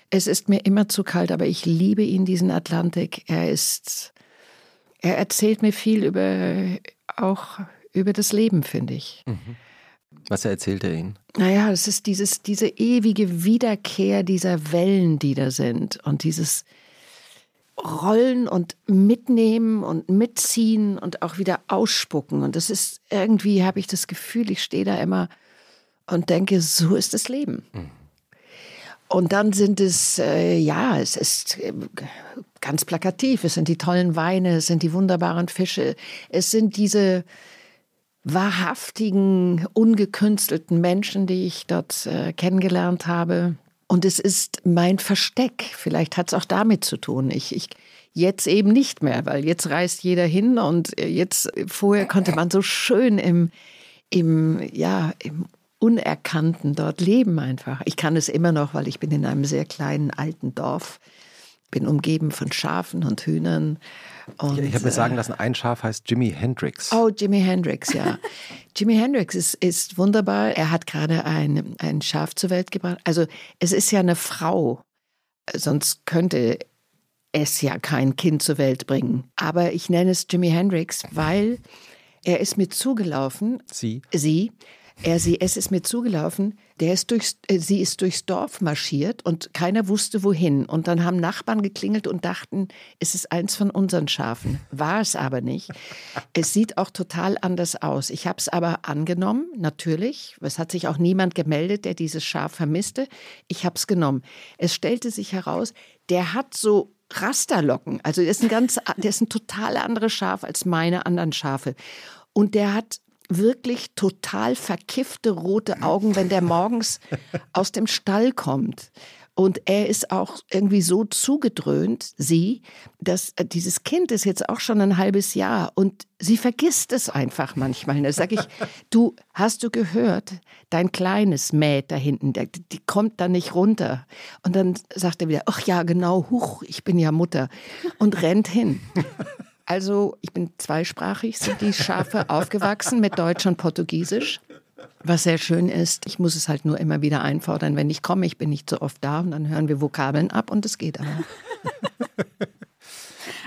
Es ist mir immer zu kalt, aber ich liebe ihn, diesen Atlantik. Er ist, er erzählt mir viel über, auch über das Leben, finde ich. Mhm. Was erzählt er Ihnen? Naja, es ist dieses, diese ewige Wiederkehr dieser Wellen, die da sind und dieses Rollen und mitnehmen und mitziehen und auch wieder ausspucken. Und das ist irgendwie, habe ich das Gefühl, ich stehe da immer und denke, so ist das Leben. Mhm. Und dann sind es, äh, ja, es ist äh, ganz plakativ. Es sind die tollen Weine, es sind die wunderbaren Fische, es sind diese wahrhaftigen, ungekünstelten Menschen, die ich dort äh, kennengelernt habe. Und es ist mein Versteck. Vielleicht hat es auch damit zu tun. Ich, ich jetzt eben nicht mehr, weil jetzt reist jeder hin und äh, jetzt vorher konnte man so schön im, im, ja, im Unerkannten dort leben einfach. Ich kann es immer noch, weil ich bin in einem sehr kleinen alten Dorf, bin umgeben von Schafen und Hühnern und, ich habe mir sagen äh, lassen, ein Schaf heißt Jimi Hendrix. Oh, Jimi Hendrix, ja. Jimi Hendrix ist, ist wunderbar. Er hat gerade ein, ein Schaf zur Welt gebracht. Also es ist ja eine Frau, sonst könnte es ja kein Kind zur Welt bringen. Aber ich nenne es Jimi Hendrix, weil er ist mir zugelaufen. Sie? Sie. Es ist mir zugelaufen, der ist durchs, äh, sie ist durchs Dorf marschiert und keiner wusste wohin. Und dann haben Nachbarn geklingelt und dachten, es ist eins von unseren Schafen. War es aber nicht. Es sieht auch total anders aus. Ich habe es aber angenommen, natürlich. Es hat sich auch niemand gemeldet, der dieses Schaf vermisste. Ich habe es genommen. Es stellte sich heraus, der hat so Rasterlocken. Also der ist ein ganz, der ist ein total anderes Schaf als meine anderen Schafe. Und der hat wirklich total verkiffte rote Augen, wenn der morgens aus dem Stall kommt. Und er ist auch irgendwie so zugedröhnt, sie, dass äh, dieses Kind ist jetzt auch schon ein halbes Jahr und sie vergisst es einfach manchmal. Da sage ich, du, hast du gehört, dein kleines mäht da hinten, der, die kommt da nicht runter. Und dann sagt er wieder, ach ja, genau, huch, ich bin ja Mutter und rennt hin. Also ich bin zweisprachig, sind die Schafe aufgewachsen mit Deutsch und Portugiesisch. Was sehr schön ist, ich muss es halt nur immer wieder einfordern, wenn ich komme. Ich bin nicht so oft da und dann hören wir Vokabeln ab und es geht aber.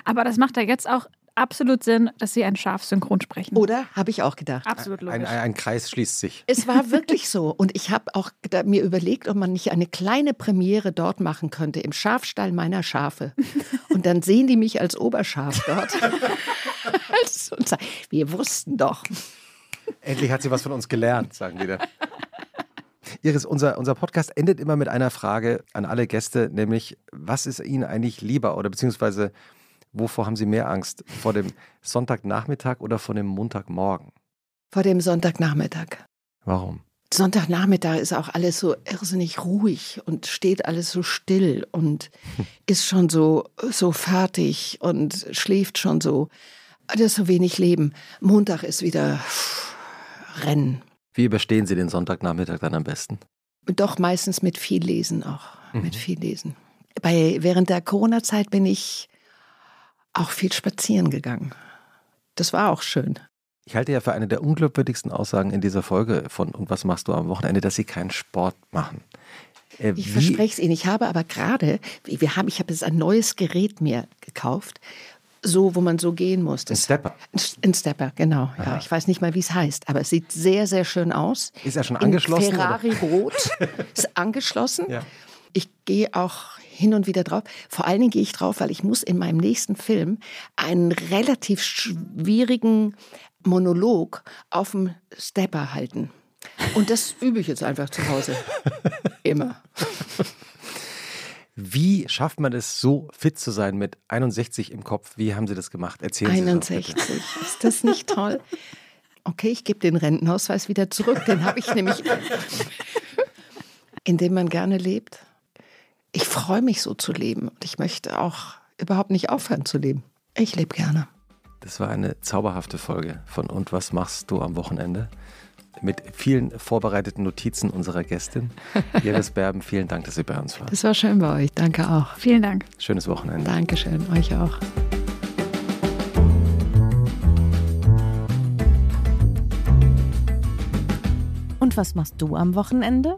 aber das macht ja jetzt auch absolut Sinn, dass Sie ein Schaf synchron sprechen. Oder? Habe ich auch gedacht. Absolut logisch. Ein, ein, ein, Kreis schließt sich. Es war wirklich so. Und ich habe auch mir überlegt, ob man nicht eine kleine Premiere dort machen könnte, im Schafstall meiner Schafe. Und dann sehen die mich als Oberschaf dort. wir wussten doch. Endlich hat sie was von uns gelernt, sagen die da. Iris, unser, unser Podcast endet immer mit einer Frage an alle Gäste, nämlich, was ist Ihnen eigentlich lieber oder beziehungsweise Wovor haben Sie mehr Angst? Vor dem Sonntagnachmittag oder vor dem Montagmorgen? Vor dem Sonntagnachmittag. Warum? Sonntagnachmittag ist auch alles so irrsinnig ruhig und steht alles so still und ist schon so, so fertig und schläft schon so. Das ist so wenig Leben. Montag ist wieder Rennen. Wie überstehen Sie den Sonntagnachmittag dann am besten? Doch meistens mit viel Lesen auch. Mhm. Mit viel Lesen. Bei, während der Corona-Zeit bin ich auch viel spazieren gegangen. Das war auch schön. Ich halte ja für eine der unglaubwürdigsten Aussagen in dieser Folge von Und was machst du am Wochenende, dass Sie keinen Sport machen. Äh, ich verspreche es Ihnen. Ich habe aber gerade, wir haben, ich habe jetzt ein neues Gerät mir gekauft, so, wo man so gehen muss. Das, ein Stepper. Ein Stepper, genau. Ja, ich weiß nicht mal, wie es heißt, aber es sieht sehr, sehr schön aus. Ist er schon angeschlossen? In Ferrari oder? Rot ist angeschlossen. Ja. Ich gehe auch hin und wieder drauf. Vor allen Dingen gehe ich drauf, weil ich muss in meinem nächsten Film einen relativ schwierigen Monolog auf dem Stepper halten. Und das übe ich jetzt einfach zu Hause. Immer. Wie schafft man es, so fit zu sein mit 61 im Kopf? Wie haben Sie das gemacht? Erzählen 61. Sie 61. Ist das nicht toll? Okay, ich gebe den Rentenausweis wieder zurück. Den habe ich nämlich, in dem man gerne lebt. Ich freue mich so zu leben und ich möchte auch überhaupt nicht aufhören zu leben. Ich lebe gerne. Das war eine zauberhafte Folge von Und was machst du am Wochenende? mit vielen vorbereiteten Notizen unserer Gästin. Iris Berben, vielen Dank, dass Sie bei uns waren. Das war schön bei euch. Danke auch. Vielen Dank. Schönes Wochenende. Dankeschön. Euch auch. Und was machst du am Wochenende?